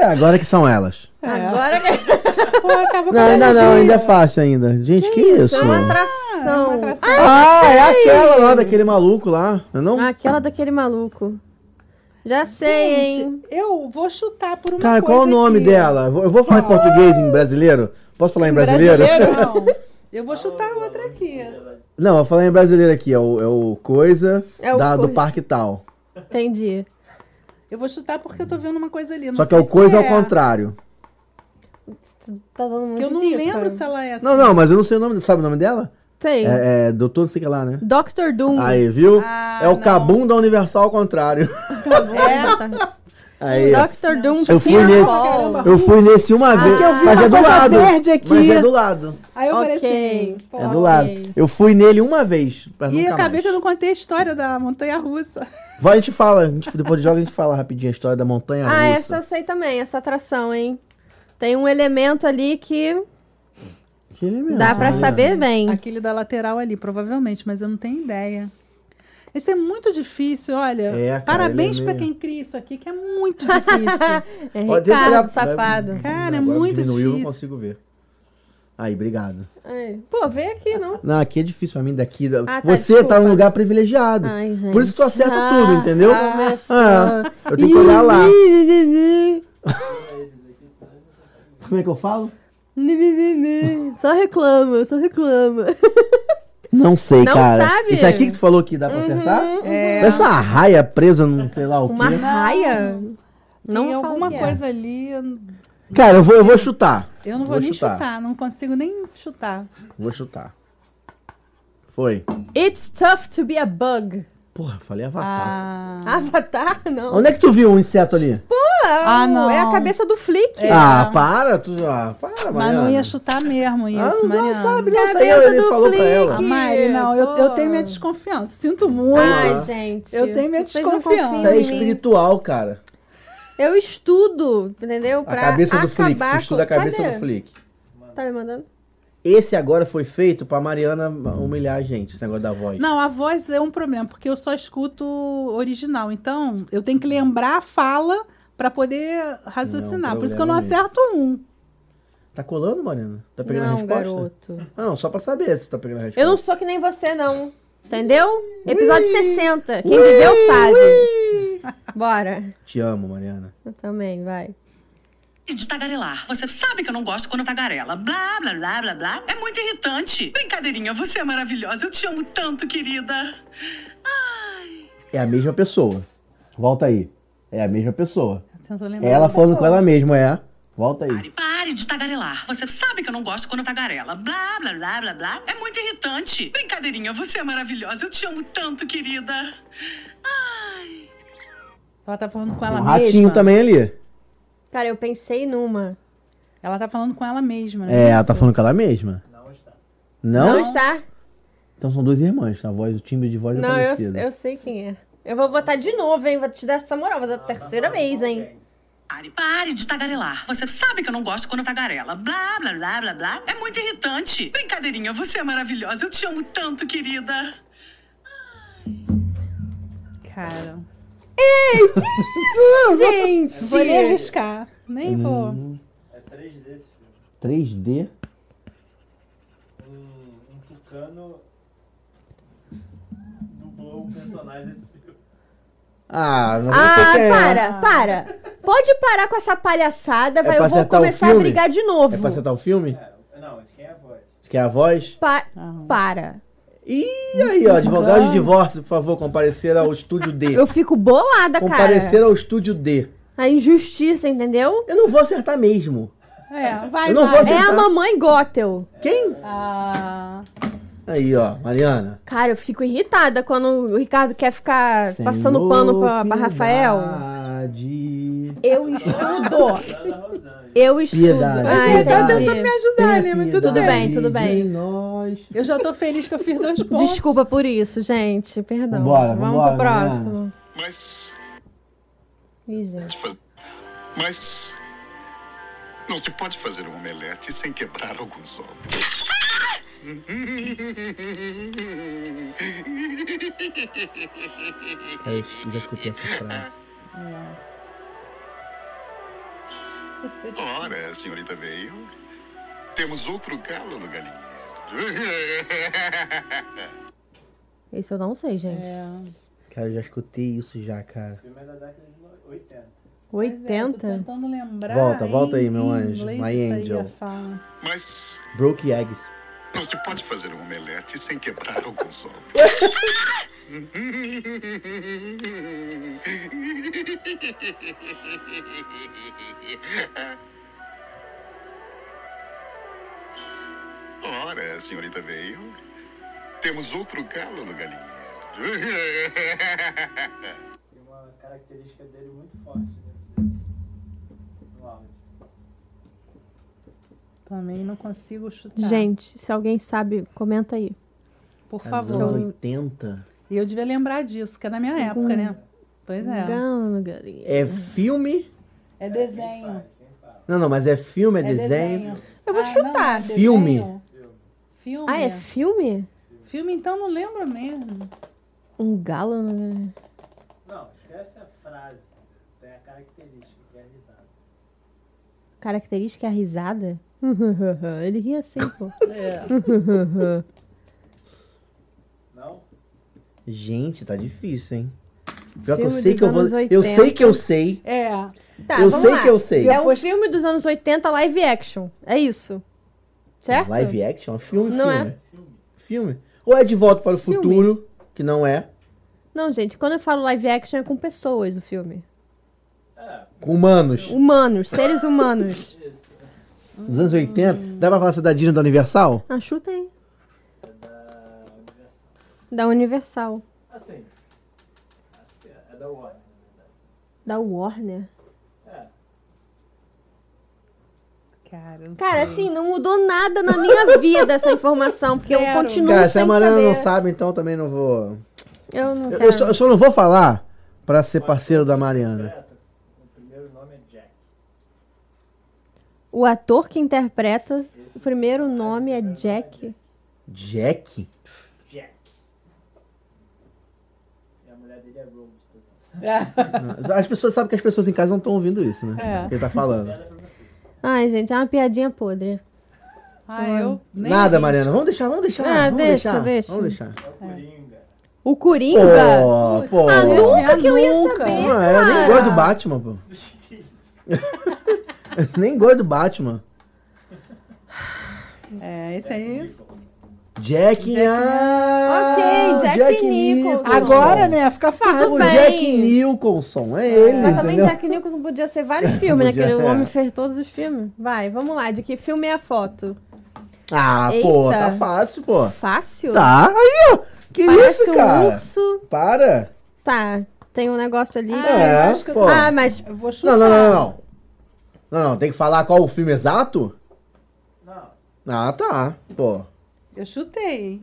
É, agora que são elas. Agora que Pô, acaba com Não, ainda não, ainda é fácil ainda. Gente, que, isso? é uma Ah, atração. uma atração. Ah, é aquela lá, daquele maluco lá. Não é não? Ah, aquela daquele maluco. Já sei, hein? Gente, eu vou chutar por uma Cara, coisa qual o nome aqui. dela? Eu vou- falar em português, em brasileiro? Posso falar em brasileiro? Não, eu vou chutar outra aqui. Não, eu vou falar em brasileiro aqui. É o, é o Coisa É o da- do Coisa. Parque Tal. Entendi. Eu vou chutar porque eu tô vendo uma coisa ali. não Só que sei é o Coisa ao é. contrário. Tá dando muito Que eu não dica. lembro se ela é assim. Não, não, mas eu não sei o nome. Sabe o nome dela? Sei. É, é doutor não sei o que lá, né? Dr. Doom. Aí, viu? Ah, é o não. Cabum da Universal ao contrário. Essa- Aí, ó. Dr. Doom Eu fui nesse, eu fui nesse uma vez, eu vi mas uma é do lado. verde aqui. Mas é do lado. Aí eu falei Ok. assim, pô, É do lado. Eu fui nele uma vez, E acabei mais. que eu não contei a história da montanha russa. Vai, a gente fala, a gente, depois de jogo a gente fala rapidinho a história da montanha Ah, russa. essa eu sei também, essa atração, hein? Tem um elemento ali que Que ele mesmo, dá pra olha. saber bem. Aquele da lateral ali, provavelmente, mas eu não tenho ideia. Isso é muito difícil, olha. É, cara, parabéns ele é pra meio- quem cria isso aqui, que é muito difícil. É Ricardo, safado. Cara, é muito diminuiu, eu não difícil. consigo ver. Aí, obrigado. Ai, Pô, vem aqui, não. Não, aqui é difícil pra mim daqui. da- Ah, tá, Você desculpa. tá num lugar privilegiado. Ai, gente. Por isso que tu acerta Ah, tudo, entendeu? começou. Ah, eu tenho que olhar lá. Como é que eu falo? Só reclama, só reclama. Não sei, Não cara. sabe? Isso aqui que tu falou que dá pra acertar? É. Parece uma raia presa num sei lá o quê. Uma raia? Não Tem alguma é. coisa ali. Eu Cara, eu vou, eu vou chutar. eu não vou, Vou nem chutar. chutar. não consigo nem chutar. Vou chutar. Foi. It's tough to be a bug. Porra, falei avatar. Ah, Avatar? Não. Onde é que tu viu um inseto ali? Ah, não. É a cabeça do Flick. É. Ah, para. Tu, ah, para, mas não Mariana. ia chutar mesmo isso, Ah, não, não Mariana. sabe, não. Cabeça ele pra Flick. ela. Ah, Mari, não, eu, eu tenho minha desconfiança. Sinto muito. Ai, gente. Eu tenho minha desconfiança. Isso é espiritual, cara. Eu estudo, entendeu? A Pra cabeça do Flick. Tu estuda a cabeça Cadê? do Flick. Tá me mandando? Esse agora foi feito pra Mariana humilhar a gente, esse negócio da voz. Não, a voz é um problema, porque eu só escuto original. Então, eu tenho que lembrar a fala pra poder raciocinar. Não, Por isso que eu não problema acerto um. Tá colando, Mariana? Tá pegando a Não, resposta? garoto. Ah, não, só pra saber se tá pegando a resposta. Eu não sou que nem você, não. Entendeu? Episódio 60. Quem viveu sabe. Bora. Te amo, Mariana. Eu também, vai. E de tagarelar. Você sabe que eu não gosto quando tagarela. Blá, blá, blá, blá, blá. É muito irritante. Brincadeirinha, você é maravilhosa. Eu te amo tanto, querida. Ai. É a mesma pessoa. Volta aí. É a mesma pessoa. Ela falando com ela mesma, é. Volta aí. Pare, pare de tagarelar. Você sabe que eu não gosto quando tagarela. Blá, blá, blá, blá, blá. É muito irritante. Brincadeirinha, você é maravilhosa. Eu te amo tanto, querida. Ai. Ela tá falando com Um ela ratinho mesma. também ali. Cara, eu pensei numa. Ela tá falando com ela mesma. É, ela tá falando com ela mesma. Não está. Não, Não? está? Então são duas irmãs. A voz, o timbre de voz é Não, eu, parecido. eu sei quem é. Eu vou botar de novo, hein? Vou te dar essa moral. Vou dar a terceira vez, hein? Pare, pare de tagarelar. Você sabe que eu não gosto quando tagarela. Blá, blá, blá, blá, blá. É muito irritante. Brincadeirinha, você é maravilhosa. Eu te amo tanto, querida. Cara. Gente! Não vou nem arriscar. Nem vou. 3D? um tucano dublou o personagem desse filme. Ah, não Ah, quem é. para, para. Pode parar com essa palhaçada, vai. pra eu vou acertar o começar a filme? brigar de novo. É pra acertar o filme? Não, de quem é a voz? Que é a voz? Pa- para. Ih, aí, ó, advogado de divórcio, por favor, comparecer ao estúdio D. Eu fico bolada, Comparecer cara. ao estúdio D. A injustiça, entendeu? Eu não vou acertar mesmo. É, vai, Eu não vai. vou É a acertar. mamãe Gothel. Quem? Ah, Aí, ó, Mariana. Cara, eu fico irritada quando o Ricardo quer ficar passando pano pra, pra Rafael. Piedade. Eu estudo. Eu estudo. Piedade. Ah, ele tá tentando me ajudar, né? Mas tudo Tudo bem. tudo bem. Nós. Eu já tô feliz que eu fiz dois pontos. Desculpa por isso, gente. Perdão. Vambora, Vamos vambora, pro Mariana. próximo. Mas. Ih, gente. Mas. Não se pode fazer um omelete sem quebrar alguns ovos. É, eu já escutei essa frase. Ora, a senhorita veio. Temos outro galo no galinheiro. Esse eu não sei, gente. Cara, eu já escutei isso já, cara. O filme é da década de 80. Pois é, tô 80? tentando lembrar. Volta, volta aí, meu anjo. My isso angel. Mas Broke Eggs. não se pode fazer um omelete sem quebrar alguns ovos. Ora, a senhorita veio. Temos outro galo no galinheiro. Tem uma característica dele muito forte, né? No áudio. Também não consigo chutar. Gente, se alguém sabe, comenta aí. Por é favor. Anos 80. E eu devia lembrar disso, que é da minha época, né? Pois é. Gangari. É filme? É desenho. Não, não, mas é filme, é, É desenho. Eu vou Ah, chutar. não, é Filme. desenho. Filme. Ah, é filme? Filme, então não lembro mesmo. Um galo? no- Não, esquece a frase. Tem a característica que é a risada. Característica é a risada? Ele ri assim, pô. Não? Gente, tá difícil, hein? Pior que eu sei que eu vou. anos Eu 80. sei que eu sei. É. Tá, eu sei lá. que eu sei. É um filme dos anos 80 live action. É isso. Certo? Live action? Filme, Não filme. é. Filme. Ou é de volta para o Filme. futuro, que não é. Não, gente, quando eu falo live action é com pessoas o filme. É, Com humanos. Humanos, seres humanos. Nos anos 80. Dá pra falar se é da Universal? Ah, chuta aí. É da Universal. Assim, acho que é, é da Warner, na Da Warner. verdade. Cara, não Cara, sei. assim, não mudou nada na minha vida essa informação, porque eu Zero. continuo Cara, se a sem Mariana saber. não sabe, então eu também não vou. Eu não Eu, quero. eu só, eu só não vou falar pra ser parceiro da Mariana. O primeiro nome é Jack. O ator que interpreta, o primeiro nome é Jack. Jack? Mulher dele é. As pessoas sabem que as pessoas em casa não estão ouvindo isso, né? É. Ele tá falando. É. Ai, gente, é uma piadinha podre. Ah, eu nem Nada. Mariana. Vamos deixar, vamos deixar. Ah, vamos deixa, deixar. deixa. Vamos deixar. É o Coringa. O Coringa? Pô, pô. Ah, nunca que eu ia Nunca. saber, Não, eu nem gosto do Batman, pô. nem gosto do Batman. É, esse aí. Jack, ah, Ok, Jack Nicholson. Agora, né? Fica fácil. O. Jack Nicholson, é ele, Mas também entendeu? Jack Nicholson podia ser vários filmes, né? Aquele é. homem fez todos os filmes. Vai, vamos lá. De que filme é a foto? Ah, pô, Eita. tá fácil, pô. Fácil? Tá, aí, ó. Que Parece isso, um cara? urso. Para. Tá, tem um negócio ali. Ah, É, acho que eu pô. Ah, mas Eu vou chutar. Não, não, não, não. Não, não, tem que falar qual o filme exato? Não, Ah, tá. Pô. Eu chutei.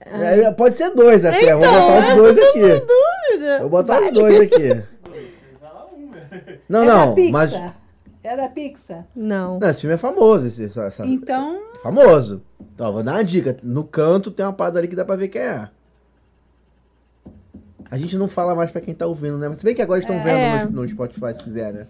É, pode ser dois até. Então, Vou botar os dois aqui. dúvida. Vou botar os dois aqui. Não, é não, da Pixar. mas. É da Pixar. Não. Não, esse filme é famoso. Esse, essa- essa- Então, Famoso. Então, vou dar uma dica. No canto tem uma parada ali que dá pra ver quem é. A gente não fala mais pra quem tá ouvindo, né? Mas se bem que agora estão É. vendo no, no Spotify, se quiser, né?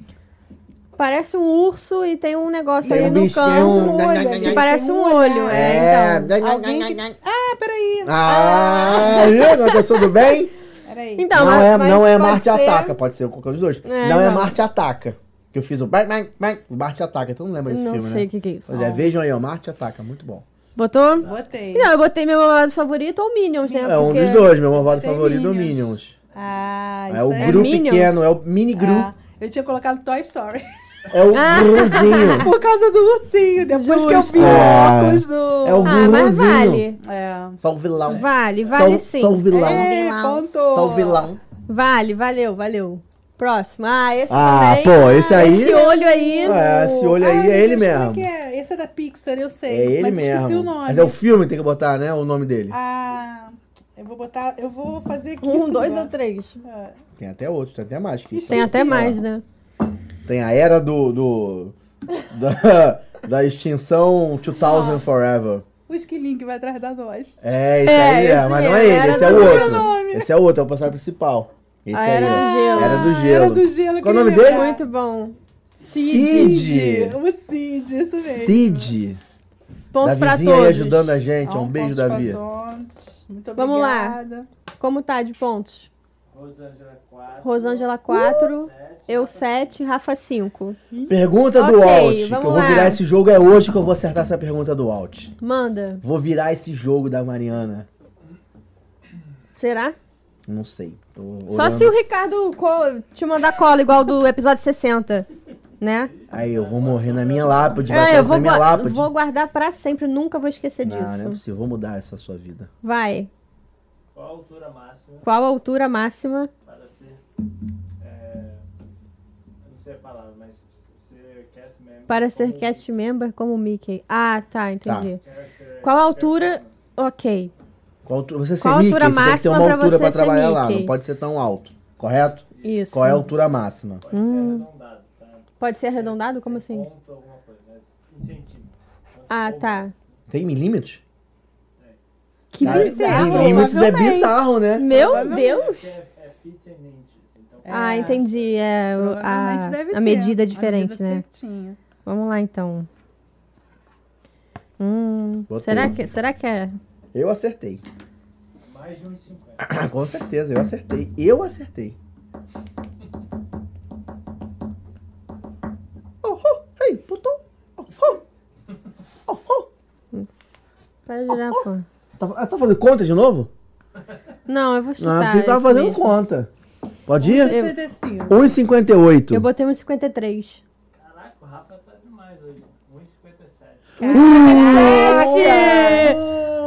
Parece um urso e tem um negócio Tem ali um no bicho, tem canto. um- olho, que parece tem um um olho. olhar. É, então. alguém que... Ah, peraí. Ah, viu? Agora tudo bem? Peraí. Então, não, mas- é, mas não é Marte ser- Ataca, pode ser qualquer um dos dois. É, não, é não. Marte Ataca. Que eu fiz o bang, bang, bang, Marte Ataca. Tu não lembra desse Não filme, sei né? o que, que é isso. Pois é, vejam aí, ó, Marte Ataca, muito bom. Botou? Botei. Não, eu botei meu malvado favorito ou Minions, né? É um Porque- dos dois, meu malvado favorito é o Minions. Minions. Ah, isso É o aí. Gru Minions? pequeno, é o mini Gru. Ah, eu tinha colocado Toy Story. É o Ah. Gruzinho. Por causa do ursinho. Depois que eu Justo. vi o É. óculos do... É o Ah, mas vale. É. Só o vilão. Vale, vale Só- sim. só o vilão. É, vilão. Só o vilão. Vale, valeu, valeu. Próximo. Ah, esse Ah, também. pô, esse aí- Esse olho aí. É, esse olho aí é ele Deus, como mesmo. é que é? Esse é da Pixar, eu sei. É ele mas mesmo. esqueci o nome. Mas é o filme que tem que botar, né? O nome dele. Ah, eu vou botar... Eu vou fazer aqui. Um, dois negócio. ou três? É. Tem até outro, tem até mais que. Tem até mais, né? Tem a era do. do da, da extinção 2000 Forever. O esquilinho que vai atrás da nós. É, isso É, aí, é, mas não é ele, esse é o Meu outro. nome. Esse é o outro, é o personagem principal. Esse A aí, Era ó. do Gelo. Era do Ah, gelo. Era do gelo. Qual o nome dele? Muito bom. Cid. O Cid, isso mesmo. Cid. Ponto Da pra vizinha aí todos. ajudando a gente. Ah, Um beijo, ponto pra Davi. todos. Muito Vamos lá. obrigada. Como tá de pontos? Rosângela 4. Rosângela 4, eu 7, Rafa 5. Pergunta do Ok, Alt. Que eu vou lá. virar esse jogo é hoje que eu vou acertar essa pergunta do Alt. Manda. Vou virar esse jogo da Mariana. Será? Não sei. Tô Só se o Ricardo te mandar cola igual do episódio 60, né? Aí eu vou morrer na minha lápide. Vai É, atrás eu vou, da minha lápide. vou guardar pra sempre, nunca vou esquecer Não, não é disso. possível. Vou mudar essa sua vida. Vai. Qual a altura máxima Qual a altura máxima? para ser. É, não sei a palavra, mas ser cast member Para ser cast member como Mickey. Ah, tá, entendi. Qual a altura? Ok. Qual altura, você ser Qual a Mickey, altura você tem que ter máxima altura você pra ser trabalhar lá, Mickey? não pode ser tão alto, correto? Isso. Qual é a altura máxima? Pode ser arredondado, tá? Pode ser arredondado? Como assim? Ponto, alguma coisa, mas em centímetros. Então, Ah, for tá. Tem milímetros? Que Cara, bizarro. Milímetros é provavelmente. bizarro, né? Meu Provavelmente. Deus. É, é. Então, Ah, entendi. É, a, a medida é a diferente, medida né? certinha. Vamos lá, então. Hum, Botei. será que, será que é? Eu acertei. mais de 1,50. Com certeza, eu acertei. Eu acertei. Oh, oh, ei, puto. Oh, oh. Oh, oh. Para de olhar, pô. Tá, ah, tá fazendo conta de novo? Não, eu vou Não, chutar. você tava esse fazendo mesmo. conta. Pode ir? 65. 1,58. Eu botei uns 53. Caraca, o Rafa tá demais hoje. 1,57. Sete!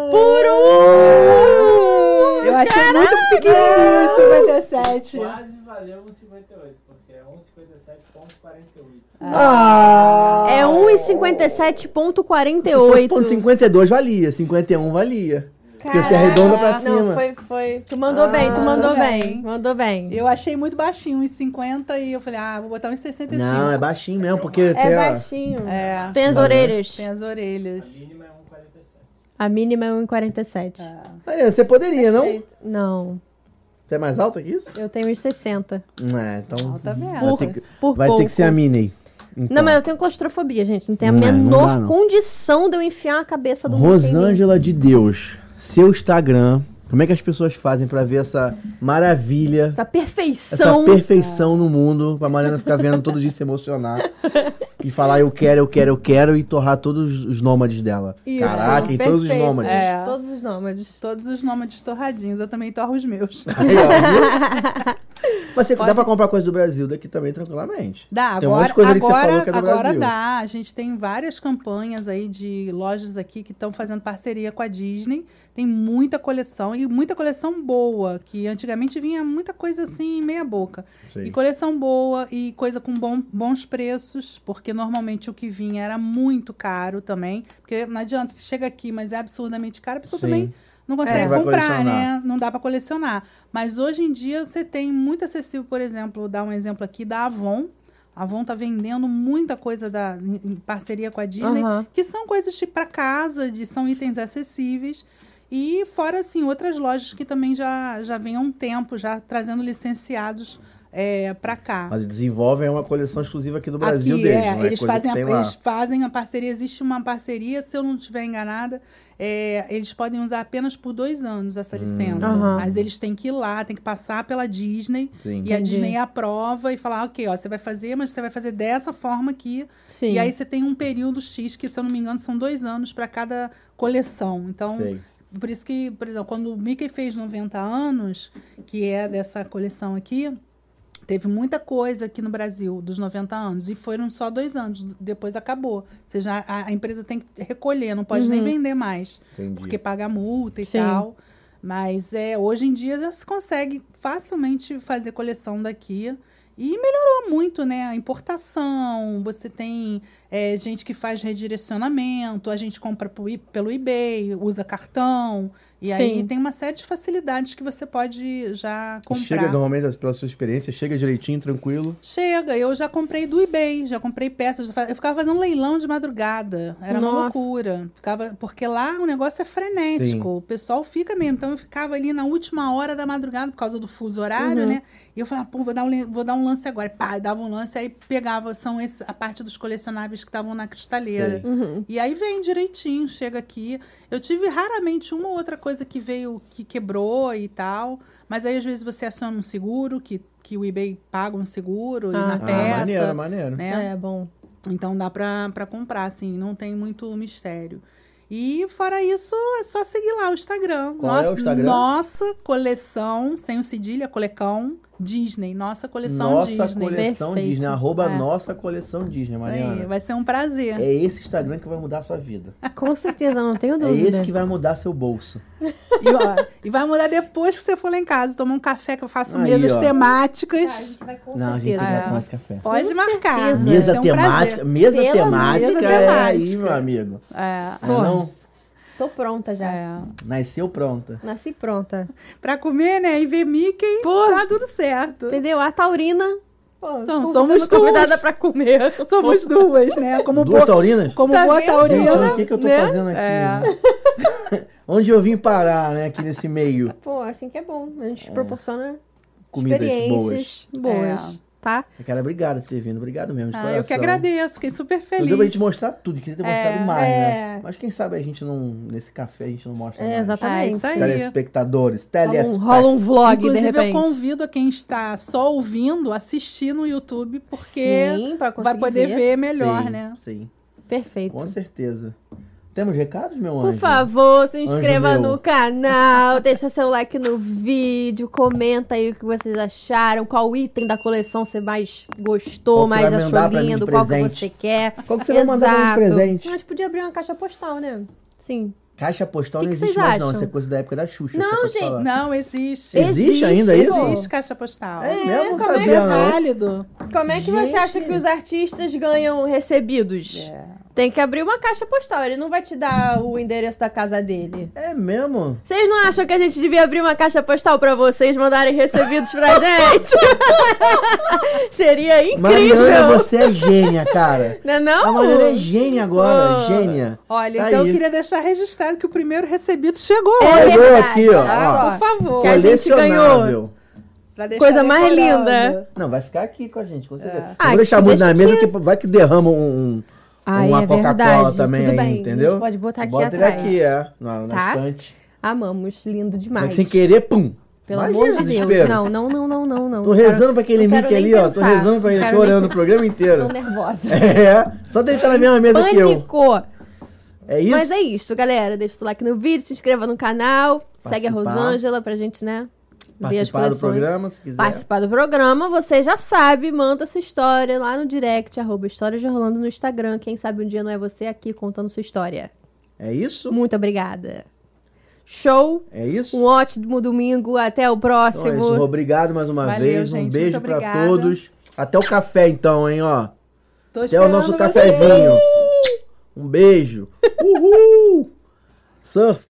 Por um! Eu achei muito pequenininho 57. Quase valeu 1,58, porque é 1,57,48. Ah! É Se fosse ponto 1,57.48. 52 valia, 51 valia. Porque você arredonda pra cima. Não, foi, foi. Tu mandou bem, tu mandou mandou bem. bem. Mandou bem. Eu achei muito baixinho, uns 50, e eu falei, ah, vou botar uns 65. Não, é baixinho mesmo, porque É tem a- baixinho. É, Tem as Mas, orelhas. tem as orelhas. Mínima é 1,47. A mínima é 1,47. Mariana, você poderia, não? Não, Você é mais alta que isso? eu tenho uns 60. É, então. Tá vendo? Vai, ter, que, por vai ter que ser a Minnie. Então. Não, mas eu tenho claustrofobia, gente. Não tem a Não é, não menor dá, não. condição de eu enfiar a cabeça do. Rosângela de Deus, seu Instagram. Como é que as pessoas fazem pra ver essa maravilha, Essa essa perfeição. perfeição no mundo, pra Mariana ficar vendo todo dia se emocionar e falar eu quero, eu quero, eu quero e torrar todos os nômades dela. Isso, Caraca, e todos os perfeito. nômades. É. Todos os nômades. Todos os nômades torradinhos, eu também torro os meus. Aí, ó, viu? Mas você dá pra comprar coisa do Brasil daqui também tranquilamente. Dá, Tem agora, falou que é do agora Brasil. dá. A gente tem várias campanhas aí de lojas aqui que estão fazendo parceria com a Disney. Tem muita coleção e muita coleção boa, que antigamente vinha muita coisa assim, meia boca. Sei. E coleção boa e coisa com bom- bons preços, porque normalmente o que vinha era muito caro também. Porque não adianta, você chega aqui, mas é absurdamente caro, a pessoa Sim. também não consegue É. Comprar, né? Não dá para colecionar. Mas hoje em dia você tem muito acessível, por exemplo, dar um exemplo aqui da Avon. A Avon tá vendendo muita coisa da, em parceria com a Disney, Aham. que são coisas tipo para casa, de, são itens acessíveis. E fora, assim, outras lojas que também já, já vêm há um tempo, já trazendo licenciados é, para cá. Mas desenvolvem uma coleção exclusiva aqui do Brasil Aqui, deles, é, não é eles, fazem que a, eles fazem a parceria, existe uma parceria, se eu não estiver enganada, é, eles podem usar apenas por dois anos essa licença. Aham. Mas eles têm que ir lá, tem que passar pela Disney, Sim. e a Entendi. Disney aprova e fala, ok, ó, você vai fazer, mas você vai fazer dessa forma aqui. Sim. E aí você tem um período X, que se eu não me engano, são dois anos para cada coleção. Então, Sei. por isso que, por exemplo, quando o Mickey fez 90 anos, que é dessa coleção aqui, teve muita coisa aqui no Brasil dos 90 anos. E foram só dois anos, depois acabou. Ou seja, a, a empresa tem que recolher, não pode nem vender mais. Entendi. Porque paga multa e Sim. tal. Mas é, hoje em dia já se consegue facilmente fazer coleção daqui. E melhorou muito, né? A importação, você tem é, gente que faz redirecionamento, a gente compra pelo eBay, usa cartão. E aí Sim. tem uma série de facilidades que você pode já E comprar. Chega normalmente, pela sua experiência, chega direitinho, tranquilo. Chega, eu já comprei do eBay, já comprei peças. Eu ficava fazendo leilão de madrugada. Era uma Nossa. loucura. Ficava, porque lá o negócio é frenético. Sim. O pessoal fica mesmo. Então eu ficava ali na última hora da madrugada, por causa do fuso horário, né? E eu falava, pô, vou dar um, vou dar um lance agora. Pá, dava um lance, aí pegava, são esse, a parte dos colecionáveis que estavam na cristaleira. Uhum. E aí vem direitinho, chega aqui. Eu tive raramente uma ou outra coisa que veio, que quebrou e tal. Mas aí, às vezes, você aciona um seguro, que, que o eBay paga um seguro e Ah, na tá. Ah, peça. maneiro, maneiro. né? É, bom. Então dá pra, pra comprar, assim, não tem muito mistério. E fora isso, é só seguir lá o Instagram. Qual é o Instagram? Nossa coleção, sem o cedilha, colecão, Disney, nossa coleção Nossa Disney. coleção Perfeito. Disney. Arroba É. nossa coleção Disney, Isso aí, Mariana. vai ser um prazer. É esse Instagram que vai mudar a sua vida. Com certeza, não tenho É dúvida. esse que vai mudar seu bolso. E, ó, e vai mudar depois que você for lá em casa, tomar um café que eu faço Aí, mesas ó. Ah, a temáticas. gente vai com Não, a gente certeza. vai É. tomar esse café. Pode Com marcar. certeza. Mesa um temática, prazer. mesa temática Deus. é aí, temática. meu amigo. É, Não, é não? Tô pronta já. é. Nasceu pronta. Nasci pronta. Pra comer, né? E ver Mickey, Pô. tá tudo certo. Entendeu? A Taurina. Pô, Somos- somos sendo convidada pra comer. Somos duas, né? Como Duas boa, taurinas? como Tá boa vendo? taurina. Gente, o que, que eu tô né? fazendo aqui? É. né? Onde eu vim parar, né? Aqui nesse meio. Pô, assim que é bom. A gente proporciona Comidas boas. experiências boas. Tá? Cara, obrigado por ter vindo. Obrigado mesmo, de Ah, coração. eu que agradeço, fiquei super feliz. deu pra gente mostrar tudo, queria ter mostrado É, mais, é. né? Mas quem sabe a gente não, nesse café, a gente não mostra É, mais. exatamente. Ah, isso aí. Telespectadores, Rola um, telespectadores. rola um vlog, de Inclusive, repente. eu convido a quem está só ouvindo a assistir no YouTube, porque Sim, vai poder ver, melhor, sim, né? Sim, Perfeito. com certeza. Temos recados, meu Por anjo? favor, se inscreva no canal, deixa seu like no vídeo, comenta aí o que vocês acharam, qual item da coleção você mais gostou, você mais achou lindo, qual que você quer. Qual que você vai mandar pra mim de Exato. presente? A gente podia abrir uma caixa postal, né? Sim. Caixa postal Que não que existe vocês mais, não. acham? Essa é coisa da época da Xuxa. Não, gente, falar. Não, existe. Existe ainda isso? Existe caixa postal. É mesmo? Não como é sabia, É não. válido. Como é que você Gente. acha que os artistas ganham recebidos? Tem que abrir uma caixa postal, ele não vai te dar o endereço da casa dele. É mesmo? Vocês não acham que a gente devia abrir uma caixa postal pra vocês mandarem recebidos pra gente? Seria incrível! Mariana, você é gênia, cara. Não é A não? Mariana é gênia agora, Pô. gênia. Olha, Tá então aí. eu queria deixar registrado que o primeiro recebido chegou. É Chegou aqui, ó. olha ó. Por favor. Que a gente ganhou. Coisa mais linda. Não, vai ficar aqui com a gente, com certeza. Não Ah, vou deixar muito na mesa, que vai que derrama um, um- Ai, uma é Coca-Cola também Tudo aí, bem, a gente entendeu? pode botar aqui Bota ele atrás. aqui, é. Na, Tá? estante. Amamos, lindo Mas demais. sem querer, pum. Pelo Imagina amor de Deus. desespero. Não, não, não, não, não, não. Tô Não rezando pra aquele não quero Mickey nem ali, ó. Tô pensar. rezando pra ele, Não tô quero nem- orando o programa inteiro. Tô nervosa. É, só dele estar na mesma mesa que eu. É isso? Mas é isso, galera. Deixa o like no vídeo, se inscreva no canal, segue a Participar. Rosângela pra gente, né? Participar do programa, se quiser. Participar do programa, você já sabe, manda sua história lá no direct, arroba Histórias de Rolando no Instagram. Quem sabe um dia não é você aqui contando sua história. É isso? Muito obrigada. Show! É isso? Um ótimo domingo, até o Então próximo. é isso. Obrigado mais uma Valeu, vez. Um gente, beijo muito pra obrigada. todos. Até o café, então, hein, ó. Tô Até o nosso vocês. cafezinho. Um beijo. Uhul! Surf.